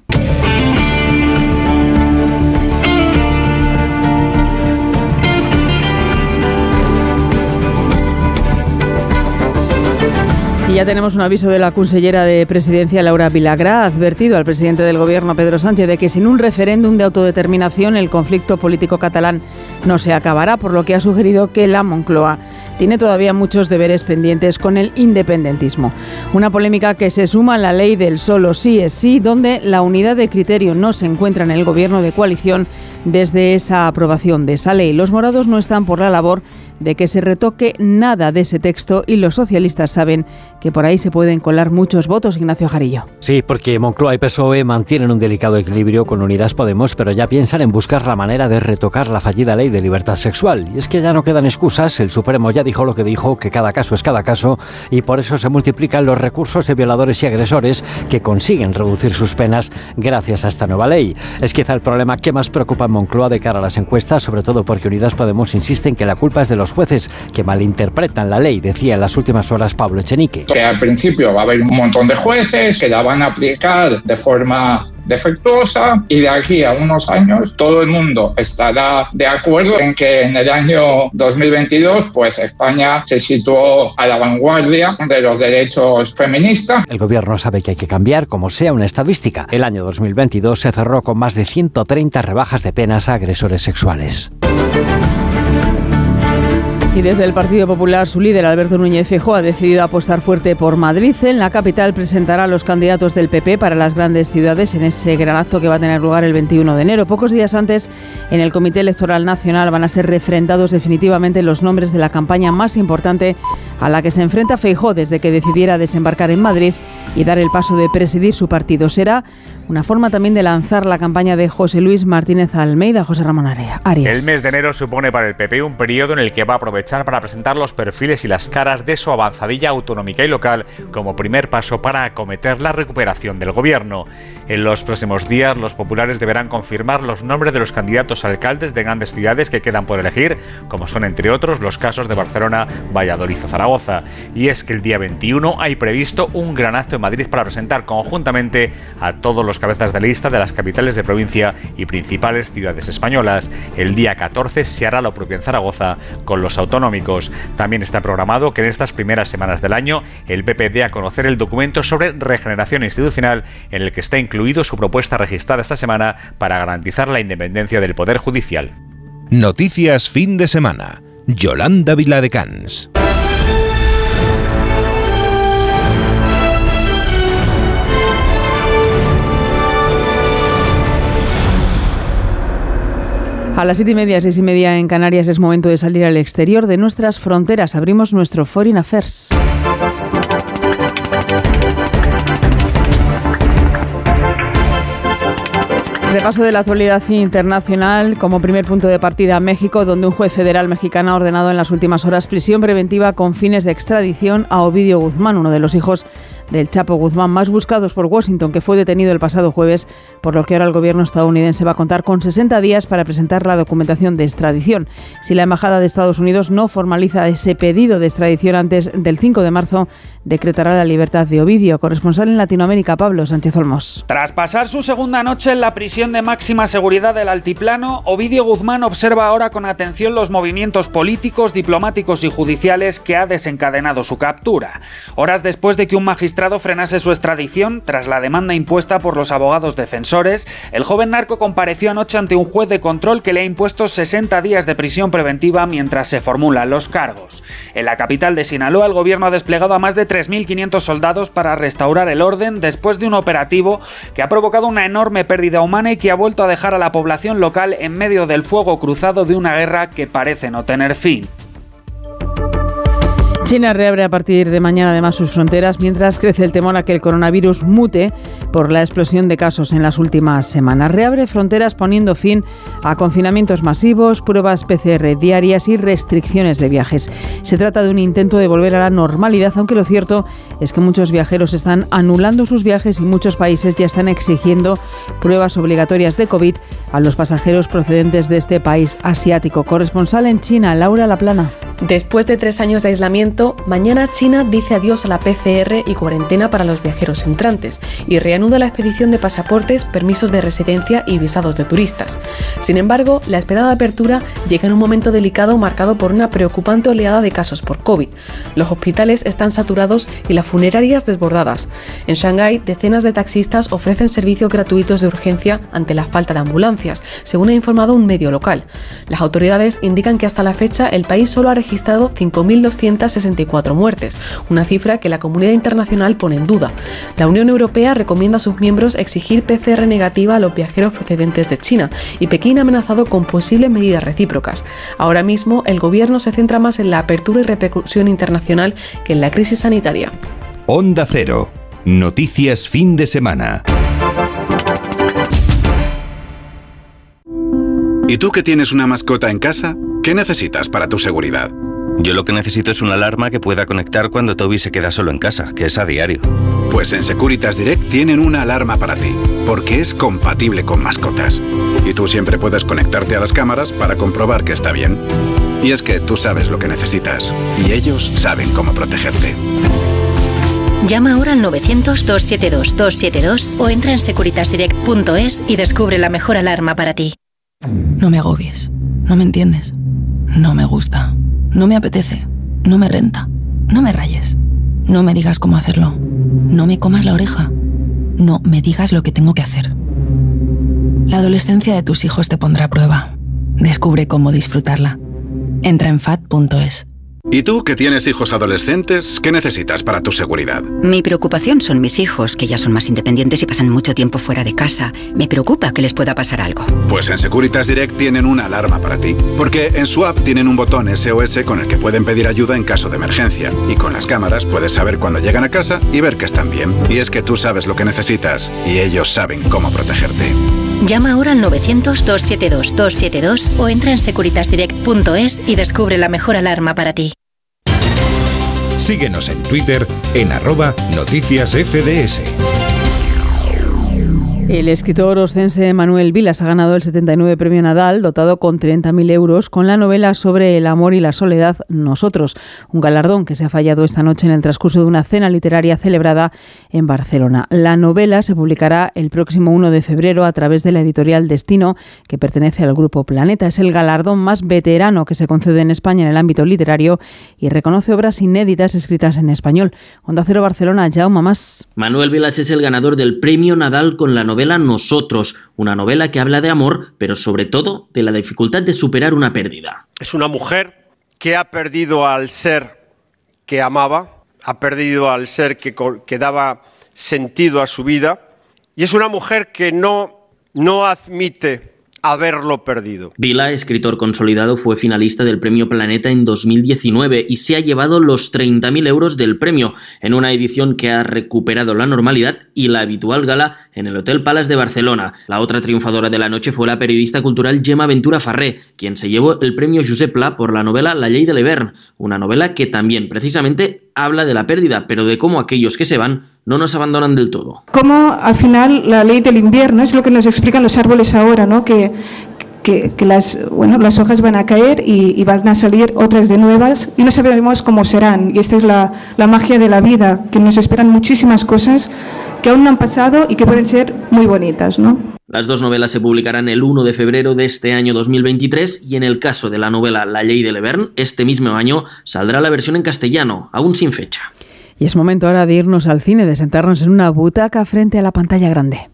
Y ya tenemos un aviso de la consellera de Presidencia, Laura Vilagra, ha advertido al presidente del Gobierno, Pedro Sánchez, de que sin un referéndum de autodeterminación el conflicto político catalán no se acabará, por lo que ha sugerido que la Moncloa tiene todavía muchos deberes pendientes con el independentismo. Una polémica que se suma a la ley del solo sí es sí, donde la unidad de criterio no se encuentra en el Gobierno de coalición desde esa aprobación de esa ley. Los morados no están por la labor de que se retoque nada de ese texto y los socialistas saben que por ahí se pueden colar muchos votos, Ignacio Jarillo. Sí, porque Moncloa y PSOE mantienen un delicado equilibrio con Unidas Podemos, pero ya piensan en buscar la manera de retocar la fallida ley de libertad sexual. Y es que ya no quedan excusas, el Supremo ya dijo lo que dijo, que cada caso es cada caso, y por eso se multiplican los recursos de violadores y agresores que consiguen reducir sus penas gracias a esta nueva ley. Es quizá el problema que más preocupa a Moncloa de cara a las encuestas, sobre todo porque Unidas Podemos insiste en que la culpa es de los jueces que malinterpretan la ley, decía en las últimas horas Pablo Echenique que al principio va a haber un montón de jueces que la van a aplicar de forma defectuosa y de aquí a unos años todo el mundo estará de acuerdo en que en el año 2022 pues España se situó a la vanguardia de los derechos feministas. El gobierno sabe que hay que cambiar como sea una estadística. El año 2022 se cerró con más de 130 rebajas de penas a agresores sexuales. Y desde el Partido Popular, su líder Alberto Núñez Feijóo ha decidido apostar fuerte por Madrid. En la capital presentará a los candidatos del PP para las grandes ciudades en ese gran acto que va a tener lugar el 21 de enero. Pocos días antes, en el Comité Electoral Nacional van a ser refrendados definitivamente los nombres de la campaña más importante a la que se enfrenta Feijóo desde que decidiera desembarcar en Madrid y dar el paso de presidir su partido. Será una forma también de lanzar la campaña de José Luis Martínez Almeida, José Ramón Arias. El mes de enero supone para el PP un periodo en el que va a aprovechar para presentar los perfiles y las caras de su avanzadilla autonómica y local como primer paso para acometer la recuperación del gobierno. En los próximos días, los populares deberán confirmar los nombres de los candidatos a alcaldes de grandes ciudades que quedan por elegir, como son entre otros los casos de Barcelona, Valladolid o Zaragoza. Y es que el día 21 hay previsto un gran acto Madrid para presentar conjuntamente a todos los cabezas de lista de las capitales de provincia y principales ciudades españolas. El día 14 se hará lo propio en Zaragoza con los autonómicos. También está programado que en estas primeras semanas del año el PP dé a conocer el documento sobre regeneración institucional en el que está incluido su propuesta registrada esta semana para garantizar la independencia del Poder Judicial. Noticias fin de semana. Yolanda Viladecans. A las siete y media, seis y media en Canarias es momento de salir al exterior de nuestras fronteras. Abrimos nuestro Foreign Affairs. Repaso de la actualidad internacional como primer punto de partida México, donde un juez federal mexicano ha ordenado en las últimas horas prisión preventiva con fines de extradición a Ovidio Guzmán, uno de los hijos del Chapo Guzmán, más buscados por Washington, que fue detenido el pasado jueves, por lo que ahora el gobierno estadounidense va a contar con 60 días para presentar la documentación de extradición. Si la Embajada de Estados Unidos no formaliza ese pedido de extradición antes del 5 de marzo, decretará la libertad de Ovidio, corresponsal en Latinoamérica, Pablo Sánchez Olmos. Tras pasar su segunda noche en la prisión de máxima seguridad del Altiplano, Ovidio Guzmán observa ahora con atención los movimientos políticos, diplomáticos y judiciales que ha desencadenado su captura. Horas después de que un magistrado frenase su extradición, tras la demanda impuesta por los abogados defensores, el joven narco compareció anoche ante un juez de control que le ha impuesto 60 días de prisión preventiva mientras se formulan los cargos. En la capital de Sinaloa, el gobierno ha desplegado a más de 3.500 soldados para restaurar el orden después de un operativo que ha provocado una enorme pérdida humana y que ha vuelto a dejar a la población local en medio del fuego cruzado de una guerra que parece no tener fin. China reabre a partir de mañana además sus fronteras mientras crece el temor a que el coronavirus mute por la explosión de casos en las últimas semanas. Reabre fronteras poniendo fin a confinamientos masivos, pruebas PCR diarias y restricciones de viajes. Se trata de un intento de volver a la normalidad, aunque lo cierto es que muchos viajeros están anulando sus viajes y muchos países ya están exigiendo pruebas obligatorias de COVID a los pasajeros procedentes de este país asiático. Corresponsal en China, Laura Laplana. Después de tres años de aislamiento, mañana China dice adiós a la PCR y cuarentena para los viajeros entrantes y reanuda la expedición de pasaportes, permisos de residencia y visados de turistas. Sin embargo, la esperada apertura llega en un momento delicado marcado por una preocupante oleada de casos por COVID. Los hospitales están saturados y las funerarias desbordadas. En Shanghái, decenas de taxistas ofrecen servicios gratuitos de urgencia ante la falta de ambulancias, según ha informado un medio local. Las autoridades indican que hasta la fecha el país solo ha registrado 5.264 muertes, una cifra que la comunidad internacional pone en duda. La Unión Europea recomienda a sus miembros exigir PCR negativa a los viajeros procedentes de China y Pekín ha amenazado con posibles medidas recíprocas. Ahora mismo el gobierno se centra más en la apertura y repercusión internacional que en la crisis sanitaria. Onda Cero. Noticias fin de semana. ¿Y tú que tienes una mascota en casa? ¿Qué necesitas para tu seguridad? Yo lo que necesito es una alarma que pueda conectar cuando Toby se queda solo en casa, que es a diario. Pues en Securitas Direct tienen una alarma para ti, porque es compatible con mascotas. Y tú siempre puedes conectarte a las cámaras para comprobar que está bien. Y es que tú sabes lo que necesitas, y ellos saben cómo protegerte. Llama ahora al 900-272-272 o entra en securitasdirect.es y descubre la mejor alarma para ti. No me agobies. No me entiendes. No me gusta. No me apetece. No me renta. No me rayes. No me digas cómo hacerlo. No me comas la oreja. No me digas lo que tengo que hacer. La adolescencia de tus hijos te pondrá a prueba. Descubre cómo disfrutarla. Entra en fat.es. ¿Y tú que tienes hijos adolescentes, qué necesitas para tu seguridad? Mi preocupación son mis hijos, que ya son más independientes y pasan mucho tiempo fuera de casa. Me preocupa que les pueda pasar algo. Pues en Securitas Direct tienen una alarma para ti. Porque en su app tienen un botón SOS con el que pueden pedir ayuda en caso de emergencia. Y con las cámaras puedes saber cuando llegan a casa y ver que están bien. Y es que tú sabes lo que necesitas y ellos saben cómo protegerte. Llama ahora al 900-272-272 o entra en securitasdirect.es y descubre la mejor alarma para ti. Síguenos en Twitter en arroba noticias FDS. El escritor oscense Manuel Vilas ha ganado el 79 Premio Nadal, dotado con 30.000 euros, con la novela sobre el amor y la soledad Nosotros, un galardón que se ha fallado esta noche en el transcurso de una cena literaria celebrada en Barcelona. La novela se publicará el próximo 1 de febrero a través de la editorial Destino, que pertenece al Grupo Planeta. Es el galardón más veterano que se concede en España en el ámbito literario y reconoce obras inéditas escritas en español. Onda Cero Barcelona, Jaume Más. Manuel Vilas es el ganador del Premio Nadal con la novela Nosotros, una novela que habla de amor, pero sobre todo de la dificultad de superar una pérdida. Es una mujer que ha perdido al ser que amaba, ha perdido al ser que, que daba sentido a su vida, y es una mujer que no, no admite haberlo perdido. Vila, escritor consolidado, fue finalista del Premio Planeta en 2019 y se ha llevado los 30.000 euros del premio en una edición que ha recuperado la normalidad y la habitual gala en el Hotel Palace de Barcelona. La otra triunfadora de la noche fue la periodista cultural Gemma Ventura Farré, quien se llevó el premio Josep Pla por la novela La Ley de Leverne, una novela que también precisamente habla de la pérdida, pero de cómo aquellos que se van no nos abandonan del todo. Cómo al final la ley del invierno es lo que nos explican los árboles ahora, ¿no? Que, que, que las, bueno, las hojas van a caer y, y, van a salir otras de nuevas y no sabemos cómo serán. Y esta es la, la magia de la vida, que nos esperan muchísimas cosas que aún no han pasado y que pueden ser muy bonitas, ¿no? Las dos novelas se publicarán el 1 de febrero de este año 2023 y en el caso de la novela La Ley de Leverne, este mismo año saldrá la versión en castellano, aún sin fecha. Y es momento ahora de irnos al cine, de sentarnos en una butaca frente a la pantalla grande.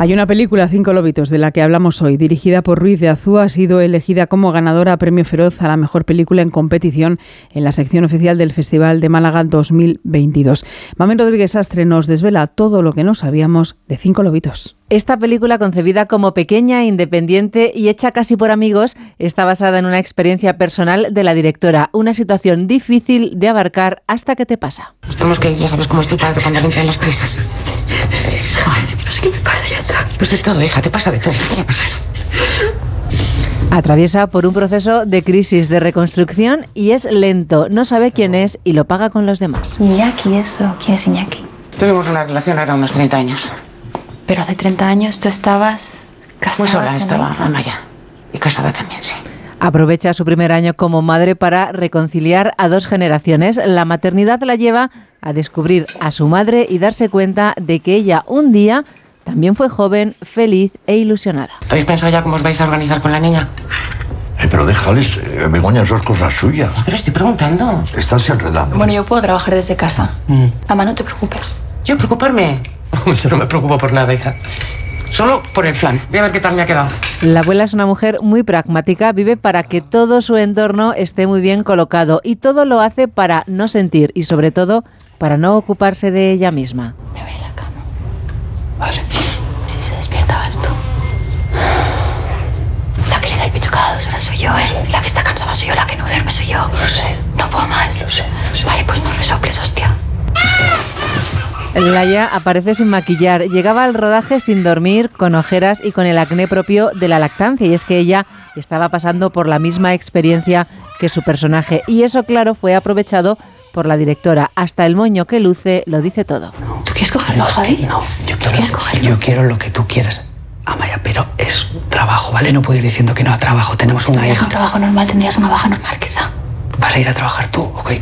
Hay una película, Cinco Lobitos, de la que hablamos hoy, dirigida por Ruiz de Azúa, ha sido elegida como ganadora Premio Feroz a la mejor película en competición en la sección oficial del Festival de Málaga 2022. Mamen Rodríguez Astre nos desvela todo lo que no sabíamos de Cinco Lobitos. Esta película, concebida como pequeña, independiente y hecha casi por amigos, está basada en una experiencia personal de la directora, una situación difícil de abarcar hasta que te pasa. Tenemos que ya sabes cómo es tu padre cuando le entran las prisas. Ay, es que no sé qué me pasa, ya está. Pues de todo, hija, te pasa de todo. ¿Qué va a pasar? Atraviesa por un proceso de crisis, de reconstrucción y es lento. No sabe quién es y lo paga con los demás. Iñaki, eso. ¿Quién es Iñaki? Tuvimos una relación ahora unos 30 años. Pero hace 30 años tú estabas casada. Muy sola estaba. Amaya. Y casada también, sí. Aprovecha su primer año como madre para reconciliar a dos generaciones. La maternidad la lleva a descubrir a su madre y darse cuenta de que ella un día también fue joven, feliz e ilusionada. ¿Habéis pensado ya cómo os vais a organizar con la niña? Eh, pero déjales, eh, Begoña, eso es cosa suya. Pero estoy preguntando. Estás enredando. Bueno, yo puedo trabajar desde casa. Mamá, no te preocupes. ¿Yo preocuparme? Yo no me preocupo por nada, hija. Solo por el flan. Voy a ver qué tal me ha quedado. La abuela es una mujer muy pragmática, vive para que todo su entorno esté muy bien colocado y todo lo hace para no sentir y sobre todo para no ocuparse de ella misma. Me voy a la cama. Vale. Si se despierta vas tú. La que le da el pecho cada dos horas soy yo, ¿eh? La que está cansada soy yo, la que no duerme soy yo. Lo sé. No puedo más. Lo sé, lo sé. Vale, pues no resoples, hostia. Laia aparece sin maquillar, llegaba al rodaje sin dormir, con ojeras y con el acné propio de la lactancia. Y es que ella estaba pasando por la misma experiencia que su personaje. Y eso, claro, fue aprovechado por la directora. Hasta el moño que luce lo dice todo. ¿Tú quieres cogerlo, Javi? No, yo quiero, quieres cogerlo? yo quiero lo que tú quieras. Amaya, pero es trabajo, ¿vale? No puedo ir diciendo que no a trabajo. Tenemos Si una tuvieras un hija. trabajo normal, tendrías una baja normal, quizá. ¿Vas a ir a trabajar tú? ¿O qué?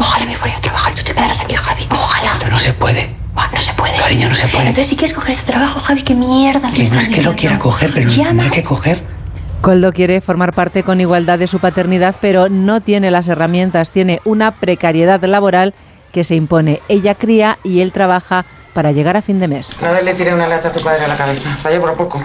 Ojalá. Me fuera yo a trabajar y tú te quedaras aquí, Javi. Ojalá. Pero no se puede. No se puede. Cariño, no se puede. Entonces, si quieres coger ese trabajo, Javi, ¿qué mierda Que no es que lo quiera coger, pero lo tendré que coger. Coldo quiere formar parte con igualdad de su paternidad, pero no tiene las herramientas, tiene una precariedad laboral que se impone. Ella cría y él trabaja para llegar a fin de mes. Una vez le tiré una lata a tu padre a la cabeza. Fallé por poco.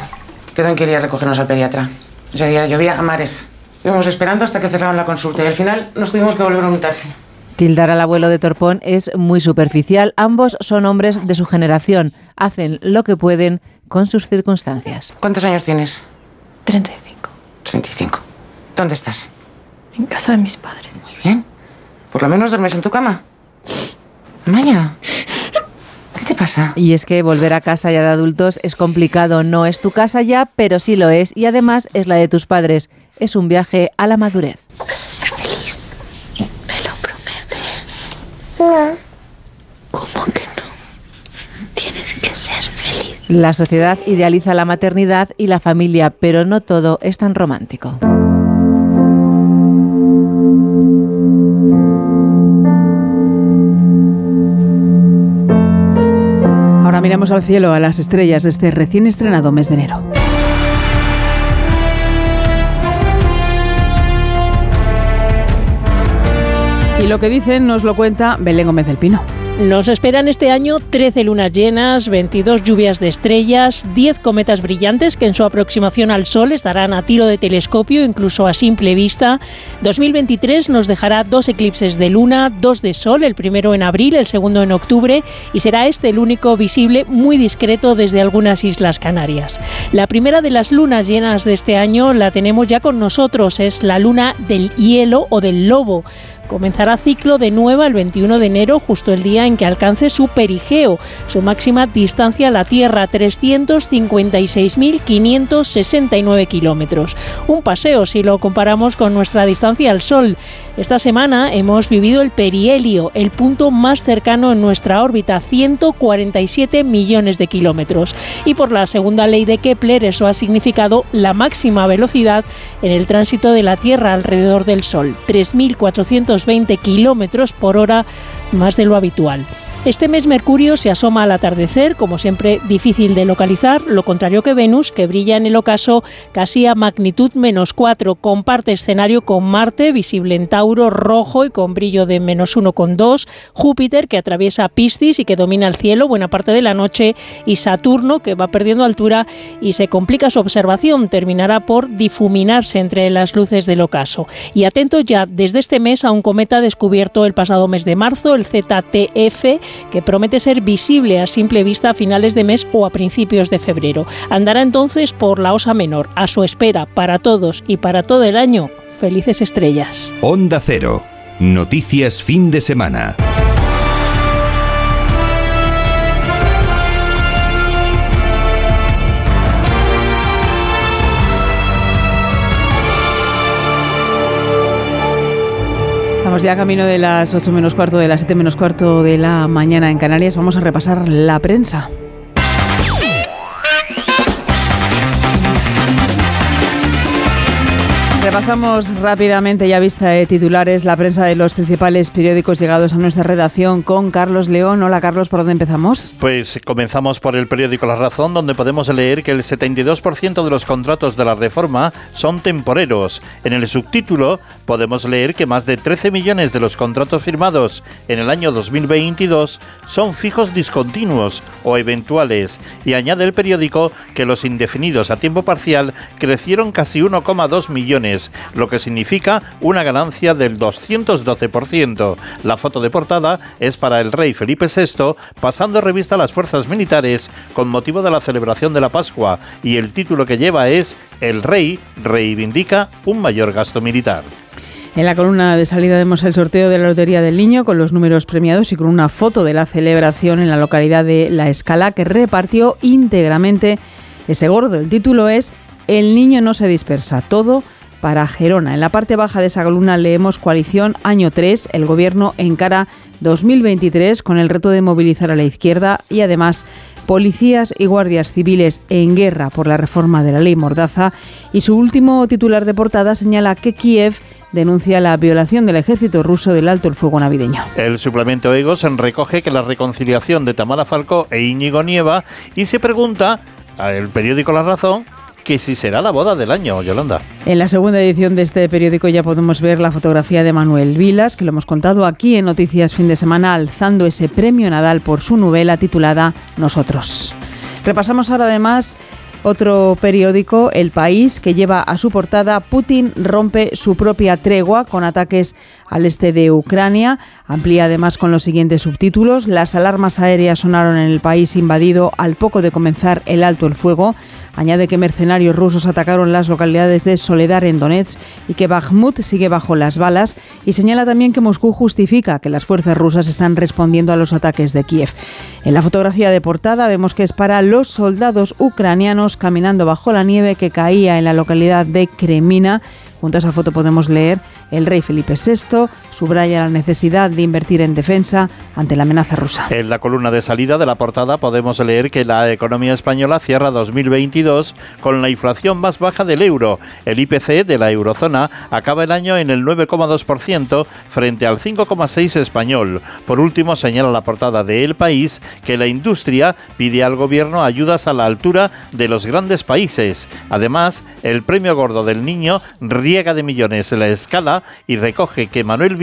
Quedó en que iría a recogernos al pediatra. Ese día llovía a mares. Estuvimos esperando hasta que cerraron la consulta y al final nos tuvimos que volver en un taxi. Tildar al abuelo de Torpón es muy superficial. Ambos son hombres de su generación. Hacen lo que pueden con sus circunstancias. ¿Cuántos años tienes? 35. 35. ¿Dónde estás? En casa de mis padres. Muy bien. Por lo menos duermes en tu cama. Maya. ¿Qué te pasa? Y es que volver a casa ya de adultos es complicado. No es tu casa ya, pero sí lo es. Y además es la de tus padres. Es un viaje a la madurez. Ser feliz. ¿Me lo prometes? No. ¿Cómo que no? Tienes que ser feliz. La sociedad idealiza la maternidad y la familia, pero no todo es tan romántico. Ahora miramos al cielo, a las estrellas de este recién estrenado mes de enero. Y lo que dicen nos lo cuenta Belén Gómez del Pino. Nos esperan este año 13 lunas llenas, 22 lluvias de estrellas, 10 cometas brillantes que en su aproximación al Sol estarán a tiro de telescopio, incluso a simple vista. 2023 nos dejará dos eclipses de luna, dos de Sol, el primero en abril, el segundo en octubre, y será este el único visible muy discreto desde algunas islas Canarias. La primera de las lunas llenas de este año la tenemos ya con nosotros, es la luna del hielo o del lobo. Comenzará ciclo de nueva el 21 de enero, justo el día en que alcance su perigeo, su máxima distancia a la Tierra, 356.569 kilómetros. Un paseo si lo comparamos con nuestra distancia al Sol. Esta semana hemos vivido el perihelio, el punto más cercano en nuestra órbita, 147 millones de kilómetros. Y por la segunda ley de Kepler, eso ha significado la máxima velocidad en el tránsito de la Tierra alrededor del Sol, 3.400 20 kilómetros por hora más de lo habitual. Este mes Mercurio se asoma al atardecer, como siempre difícil de localizar, lo contrario que Venus, que brilla en el ocaso casi a magnitud menos 4, comparte escenario con Marte, visible en Tauro, rojo y con brillo de menos 1,2, Júpiter, que atraviesa Piscis y que domina el cielo buena parte de la noche, y Saturno, que va perdiendo altura y se complica su observación, terminará por difuminarse entre las luces del ocaso. Y atento ya desde este mes a un cometa descubierto el pasado mes de marzo, el ZTF, que promete ser visible a simple vista a finales de mes o a principios de febrero. Andará entonces por la Osa Menor, a su espera, para todos y para todo el año. Felices estrellas. Onda Cero. Noticias fin de semana. Estamos ya camino de las 8 menos cuarto, de las 7 menos cuarto de la mañana en Canarias. Vamos a repasar la prensa. Repasamos rápidamente, ya vista de titulares, la prensa de los principales periódicos llegados a nuestra redacción con Carlos León. Hola Carlos, ¿por dónde empezamos? Pues comenzamos por el periódico La Razón, donde podemos leer que el 72% de los contratos de la reforma son temporeros. En el subtítulo podemos leer que más de 13 millones de los contratos firmados en el año 2022 son fijos discontinuos o eventuales y añade el periódico que los indefinidos a tiempo parcial crecieron casi 1,2 millones, lo que significa una ganancia del 212%. La foto de portada es para el rey Felipe VI pasando revista a las fuerzas militares con motivo de la celebración de la Pascua y el título que lleva es El rey reivindica un mayor gasto militar. En la columna de salida vemos el sorteo de la Lotería del Niño con los números premiados y con una foto de la celebración en la localidad de La Escala que repartió íntegramente ese gordo. El título es El niño no se dispersa, todo para Gerona. En la parte baja de esa columna leemos Coalición Año 3, el gobierno encara 2023 con el reto de movilizar a la izquierda y además policías y guardias civiles en guerra por la reforma de la ley Mordaza y su último titular de portada señala que Kiev denuncia la violación del ejército ruso del alto el fuego navideño. El suplemento Egos recoge que la reconciliación de Tamara Falco e Íñigo Nieva y se pregunta, el periódico La Razón, que si será la boda del año, Yolanda. En la segunda edición de este periódico ya podemos ver la fotografía de Manuel Vilas, que lo hemos contado aquí en Noticias Fin de Semana, alzando ese premio Nadal por su novela titulada Nosotros. Repasamos ahora además otro periódico, El País, que lleva a su portada Putin rompe su propia tregua con ataques al este de Ucrania. Amplía además con los siguientes subtítulos. Las alarmas aéreas sonaron en el país invadido al poco de comenzar el alto el fuego. Añade que mercenarios rusos atacaron las localidades de Soledar en Donetsk y que Bakhmut sigue bajo las balas y señala también que Moscú justifica que las fuerzas rusas están respondiendo a los ataques de Kiev. En la fotografía de portada vemos que es para los soldados ucranianos caminando bajo la nieve que caía en la localidad de Kremina. Junto a esa foto podemos leer el rey Felipe VI subraya la necesidad de invertir en defensa ante la amenaza rusa. En la columna de salida de la portada podemos leer que la economía española cierra 2022 con la inflación más baja del euro. El IPC de la eurozona acaba el año en el 9,2% frente al 5,6% español. Por último, señala la portada de El País que la industria pide al gobierno ayudas a la altura de los grandes países. Además, el premio gordo del niño riega de millones la escala y recoge que Manuel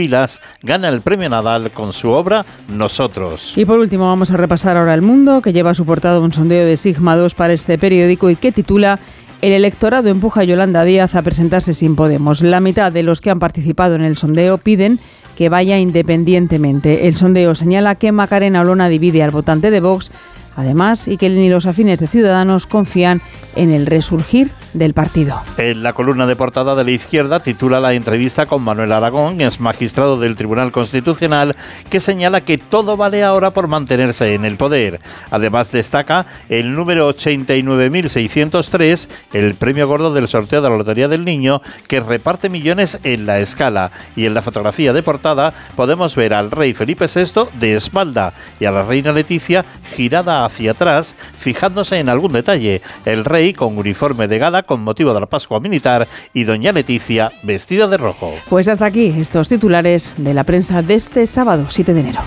Gana el premio Nadal con su obra Nosotros. Y por último vamos a repasar ahora el mundo, que lleva su portada un sondeo de Sigma 2 para este periódico y que titula el electorado empuja a Yolanda Díaz a presentarse sin Podemos. La mitad de los que han participado en el sondeo piden que vaya independientemente. El sondeo señala que Macarena Olona divide al votante de Vox, además, y que ni los afines de Ciudadanos confían en el resurgir del partido. En la columna de portada de la izquierda titula la entrevista con Manuel Aragón, ex magistrado del Tribunal Constitucional, que señala que todo vale ahora por mantenerse en el poder. Además destaca el número 89.603, el premio gordo del sorteo de la Lotería del Niño, que reparte millones en la escala. Y en la fotografía de portada podemos ver al rey Felipe VI de espalda y a la reina Leticia girada hacia atrás, fijándose en algún detalle. El rey con uniforme de gala con motivo de la Pascua Militar y doña Leticia vestida de rojo. Pues hasta aquí estos titulares de la prensa de este sábado 7 de enero.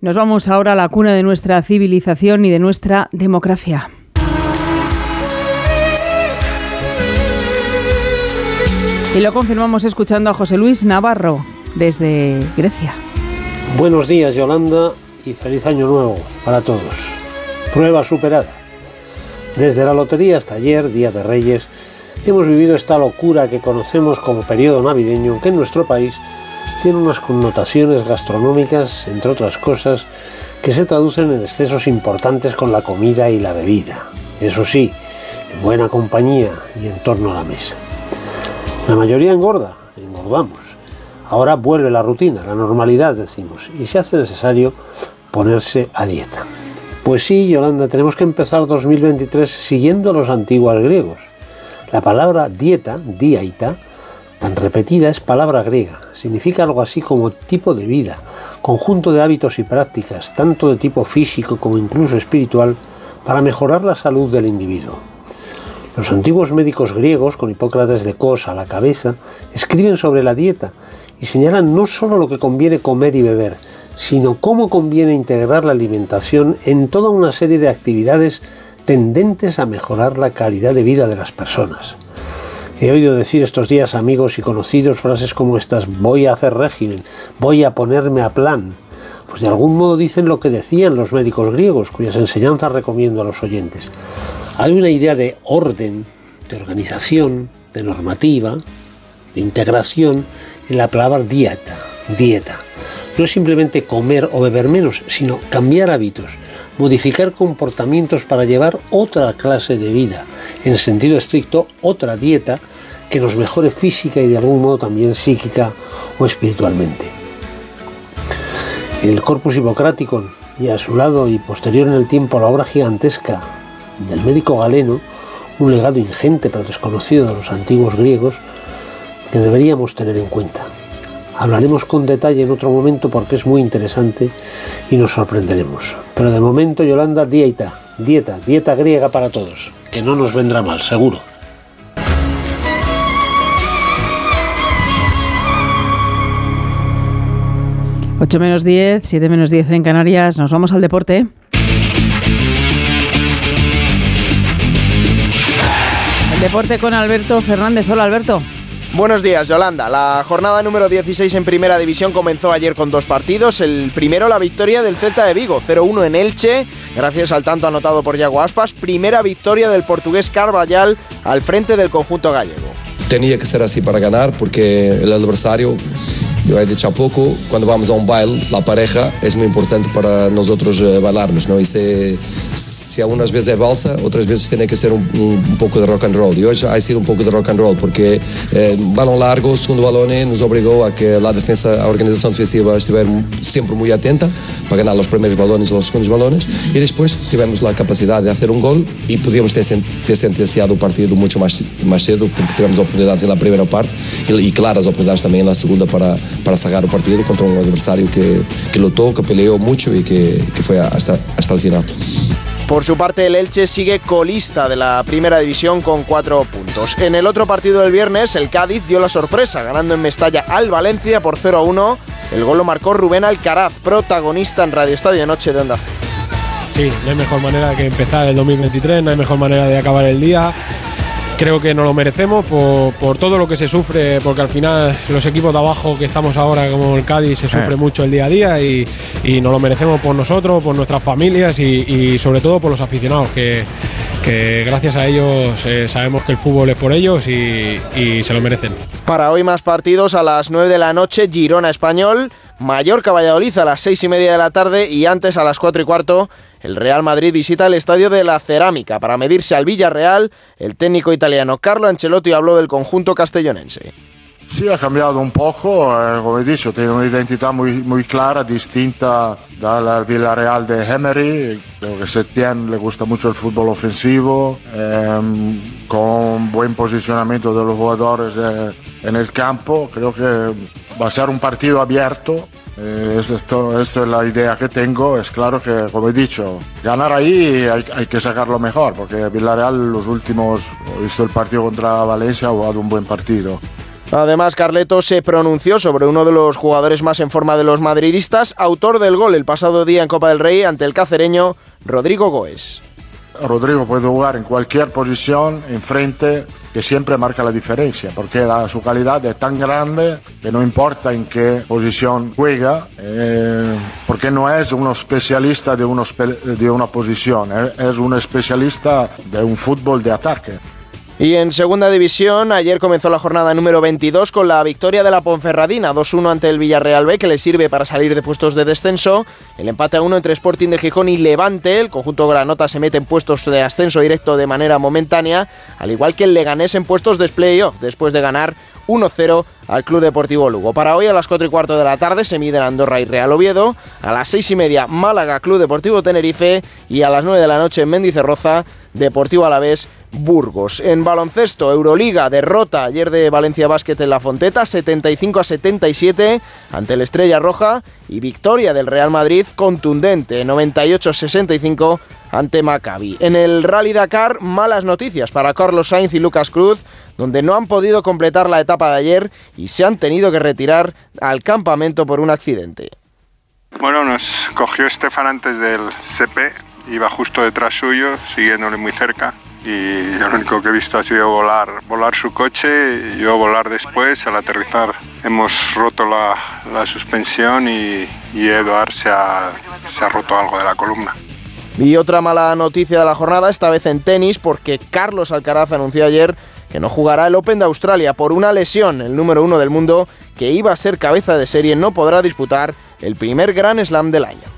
Nos vamos ahora a la cuna de nuestra civilización y de nuestra democracia. Y lo confirmamos escuchando a José Luis Navarro desde Grecia. Buenos días Yolanda y feliz año nuevo para todos. Prueba superada. Desde la lotería hasta ayer, Día de Reyes, hemos vivido esta locura que conocemos como periodo navideño, que en nuestro país tiene unas connotaciones gastronómicas, entre otras cosas, que se traducen en excesos importantes con la comida y la bebida. Eso sí, en buena compañía y en torno a la mesa. La mayoría engorda, engordamos. Ahora vuelve la rutina, la normalidad, decimos, y se hace necesario ponerse a dieta. Pues sí, Yolanda, tenemos que empezar 2023 siguiendo a los antiguos griegos. La palabra dieta, diaita, tan repetida es palabra griega. Significa algo así como tipo de vida, conjunto de hábitos y prácticas, tanto de tipo físico como incluso espiritual, para mejorar la salud del individuo. Los antiguos médicos griegos, con Hipócrates de Cos a la cabeza, escriben sobre la dieta y señalan no solo lo que conviene comer y beber, sino cómo conviene integrar la alimentación en toda una serie de actividades tendentes a mejorar la calidad de vida de las personas. He oído decir estos días amigos y conocidos frases como estas, voy a hacer régimen, voy a ponerme a plan. Pues de algún modo dicen lo que decían los médicos griegos, cuyas enseñanzas recomiendo a los oyentes. Hay una idea de orden, de organización, de normativa, de integración en la palabra dieta, dieta. No es simplemente comer o beber menos, sino cambiar hábitos, modificar comportamientos para llevar otra clase de vida, en sentido estricto, otra dieta que nos mejore física y de algún modo también psíquica o espiritualmente. El corpus hipocrático y a su lado y posterior en el tiempo la obra gigantesca del médico galeno, un legado ingente pero desconocido de los antiguos griegos que deberíamos tener en cuenta. Hablaremos con detalle en otro momento porque es muy interesante y nos sorprenderemos. Pero de momento, Yolanda, dieta, dieta, dieta griega para todos, que no nos vendrá mal, seguro. Ocho menos 10, 7 menos 10 en Canarias. Nos vamos al deporte. El deporte con Alberto Fernández. Hola, Alberto. Buenos días, Yolanda. La jornada número 16 en Primera División comenzó ayer con dos partidos. El primero, la victoria del Celta de Vigo, 0-1 en Elche, gracias al tanto anotado por Yago Aspas. Primera victoria del portugués Carvajal al frente del conjunto gallego. Tenía que ser así para ganar porque el adversario yo he dicho a poco, cuando vamos a un baile, la pareja es muy importante para nosotros eh, bailarnos, ¿no? Y si, si algunas veces es balsa, otras veces tiene que ser un, poco de rock and roll. Y hoy ha sido un poco de rock and roll, porque eh, balón largo, segundo balón, nos obrigó a que la defensa, a organización defensiva estuviera siempre muy atenta para ganar los primeros balones y los segundos balones. Y después tivemos la capacidad de hacer un gol y podíamos ter, ter sentenciado o partido mucho más, más cedo, porque tivemos oportunidades na primeira parte e, e claras oportunidades também na segunda para, para sacar o partido contra um adversário que, que lutou, que peleou muito e que, que foi hasta, hasta o final. Por su parte, el Elche sigue colista de la primera división con cuatro puntos. En el otro partido del viernes, el Cádiz dio la sorpresa, ganando en Mestalla al Valencia por 0 a 1. El gol lo marcó Rubén Alcaraz, protagonista en Radio Estadio Noche de Onda Cero. Sí, no hay mejor manera que empezar el 2023, no hay mejor manera de acabar el día creo que no lo merecemos por, por, todo lo que se sufre, porque al final los equipos de abajo que estamos ahora, como el Cádiz, se sufre eh. mucho el día a día y, y nos lo merecemos por nosotros, por nuestras familias y, y sobre todo por los aficionados, que, que gracias a ellos eh, sabemos que el fútbol es por ellos y, y se lo merecen. Para hoy más partidos a las 9 de la noche, Girona Español. Mallorca Valladolid a las 6 y media de la tarde y antes a las 4 y cuarto el Real Madrid visita el Estadio de la Cerámica para medirse al Villarreal. El técnico italiano Carlo Ancelotti habló del conjunto castellonense. Sí, ha cambiado un poco, eh, como he dicho, tiene muy, muy clara, distinta del Villarreal de Emery. Creo que Setien le gusta mucho el fútbol ofensivo, eh, con buen posicionamiento de los jugadores eh, en el campo. Creo que va a ser un partido abierto. Eh, esto, es la idea que tengo. Es claro que, como he dicho, ganar ahí hay, hay que sacarlo mejor, porque Villarreal, los últimos, he visto el partido contra Valencia, ha jugado un buen partido. Además, Carleto se pronunció sobre uno de los jugadores más en forma de los madridistas, autor del gol el pasado día en Copa del Rey ante el cacereño Rodrigo Goes. Rodrigo puede jugar en cualquier posición, enfrente, que siempre marca la diferencia, porque su calidad es tan grande que no importa en qué posición juega, eh, porque no es un especialista de, una posición, es un especialista de un fútbol de ataque. Y en segunda división, ayer comenzó la jornada número 22 con la victoria de la Ponferradina, 2-1 ante el Villarreal B, que le sirve para salir de puestos de descenso. El empate a 1 entre Sporting de Gijón y Levante. El conjunto Granota se mete en puestos de ascenso directo de manera momentánea, al igual que el Leganés en puestos de playoff, después de ganar 1-0 al Club Deportivo Lugo. Para hoy a las 4 y cuarto de la tarde se miden Andorra y Real Oviedo, a las 6 y media Málaga Club Deportivo Tenerife y a las 9 de la noche en Mendizorroza Deportivo Alavés Burgos. En baloncesto, Euroliga, derrota ayer de Valencia Basket en la Fonteta, 75 a 77 ante el Estrella Roja y victoria del Real Madrid contundente, 98 a 65 ante Maccabi. En el Rally Dakar, malas noticias para Carlos Sainz y Lucas Cruz, donde no han podido completar la etapa de ayer y se han tenido que retirar al campamento por un accidente. Bueno, nos cogió Estefan antes del CP iba justo detrás suyo, siguiéndole muy cerca. Y yo lo único que he visto ha sido volar, volar su coche, yo volar después, al aterrizar hemos roto la, la suspensión y, y Eduard se ha, se ha roto algo de la columna. Y otra mala noticia de la jornada, esta vez en tenis, porque Carlos Alcaraz anunció ayer que no jugará el Open de Australia por una lesión. El número uno del mundo, que iba a ser cabeza de serie, no podrá disputar el primer Grand Slam del año.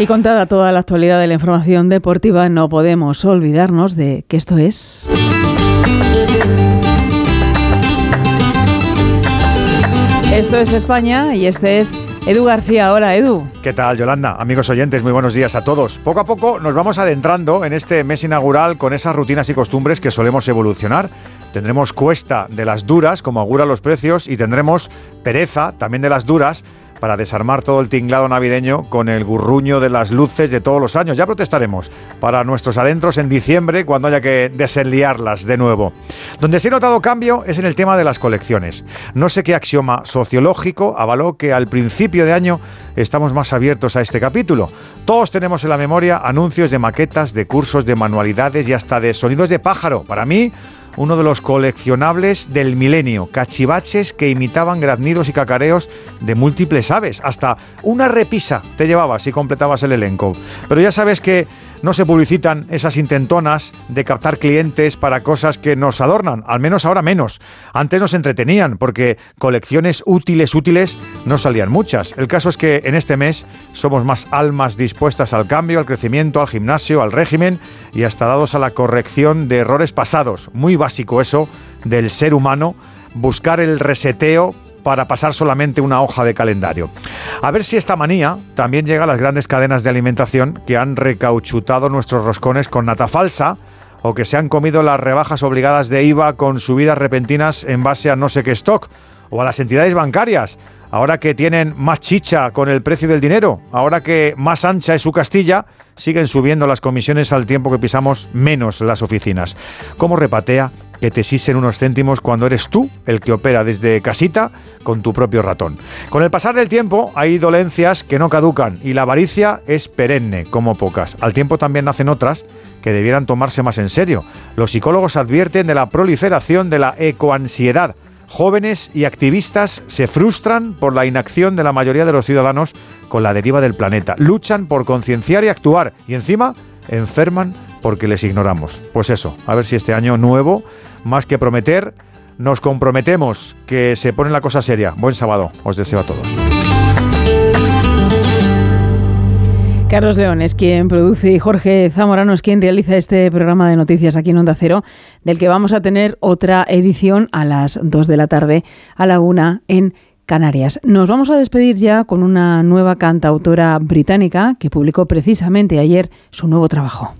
Y contada toda la actualidad de la información deportiva, no podemos olvidarnos de que esto es... Esto es España y este es Edu García. Hola, Edu. ¿Qué tal, Yolanda? Amigos oyentes, muy buenos días a todos. Poco a poco nos vamos adentrando en este mes inaugural con esas rutinas y costumbres que solemos evolucionar. Tendremos cuesta de las duras, como augura los precios, y tendremos pereza, también de las duras, para desarmar todo el tinglado navideño con el gurruño de las luces de todos los años. Ya protestaremos para nuestros adentros en diciembre cuando haya que desenliarlas de nuevo. Donde se ha notado cambio es en el tema de las colecciones. No sé qué axioma sociológico avaló que al principio de año estamos más abiertos a este capítulo. Todos tenemos en la memoria anuncios de maquetas, de cursos, de manualidades y hasta de sonidos de pájaro. Para mí, uno de los coleccionables del milenio, cachivaches que imitaban graznidos y cacareos de múltiples aves. Hasta una repisa te llevabas si completabas el elenco. Pero ya sabes que no se publicitan esas intentonas de captar clientes para cosas que nos adornan, al menos ahora menos. Antes nos entretenían porque colecciones útiles, útiles, no salían muchas. El caso es que en este mes somos más almas dispuestas al cambio, al crecimiento, al gimnasio, al régimen y hasta dados a la corrección de errores pasados. Muy básico eso del ser humano, buscar el reseteo para pasar solamente una hoja de calendario. A ver si esta manía también llega a las grandes cadenas de alimentación que han recauchutado nuestros roscones con nata falsa o que se han comido las rebajas obligadas de IVA con subidas repentinas en base a no sé qué stock o a las entidades bancarias. Ahora que tienen más chicha con el precio del dinero, ahora que más ancha es su Castilla, siguen subiendo las comisiones al tiempo que pisamos menos las oficinas. ¿Cómo repatea que te sisen unos céntimos cuando eres tú el que opera desde casita con tu propio ratón. Con el pasar del tiempo hay dolencias que no caducan y la avaricia es perenne, como pocas. Al tiempo también nacen otras que debieran tomarse más en serio. Los psicólogos advierten de la proliferación de la ecoansiedad. Jóvenes y activistas se frustran por la inacción de la mayoría de los ciudadanos con la deriva del planeta. Luchan por concienciar y actuar y encima enferman porque les ignoramos. Pues eso, a ver si este año nuevo más que prometer, nos comprometemos que se pone la cosa seria. Buen sábado, os deseo a todos. Carlos León es quien produce y Jorge Zamorano es quien realiza este programa de noticias aquí en Onda Cero, del que vamos a tener otra edición a las 2 de la tarde, a la 1 en Canarias. Nos vamos a despedir ya con una nueva cantautora británica que publicó precisamente ayer su nuevo trabajo.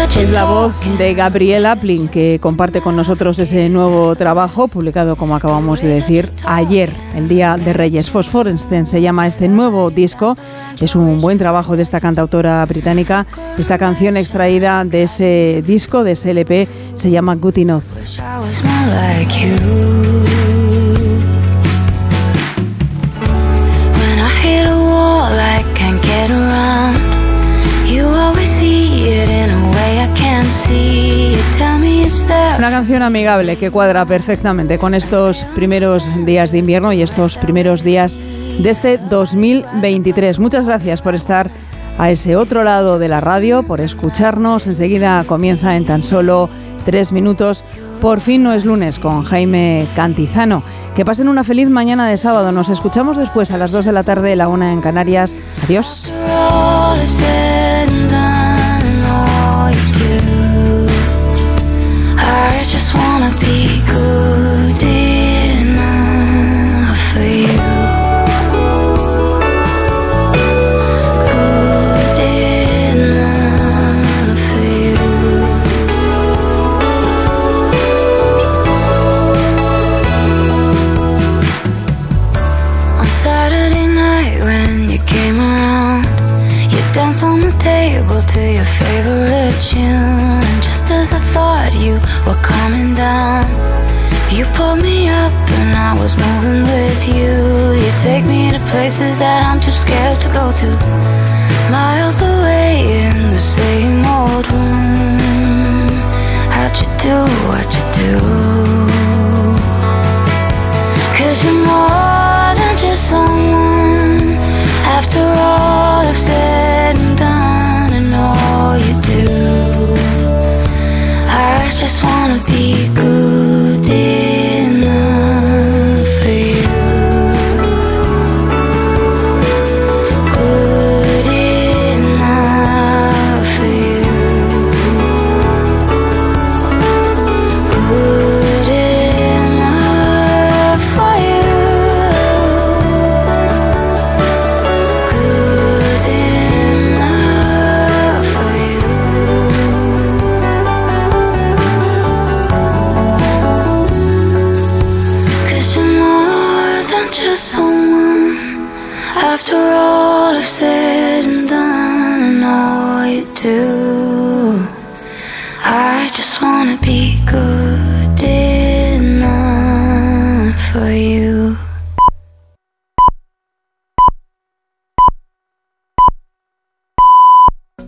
Es la voz de Gabriela Aplin que comparte con nosotros ese nuevo trabajo publicado, como acabamos de decir, ayer, el Día de Reyes. Phosphorescence se llama este nuevo disco. Es un buen trabajo de esta cantautora británica. Esta canción extraída de ese disco, de ese LP, se llama Good Enough. Una canción amigable que cuadra perfectamente con estos primeros días de invierno y estos primeros días de este 2023. Muchas gracias por estar a ese otro lado de la radio, por escucharnos. Enseguida comienza en tan solo tres minutos. Por fin no es lunes con Jaime Cantizano. Que pasen una feliz mañana de sábado. Nos escuchamos después a las 2 de la tarde, la una en Canarias. Adiós. I just wanna be good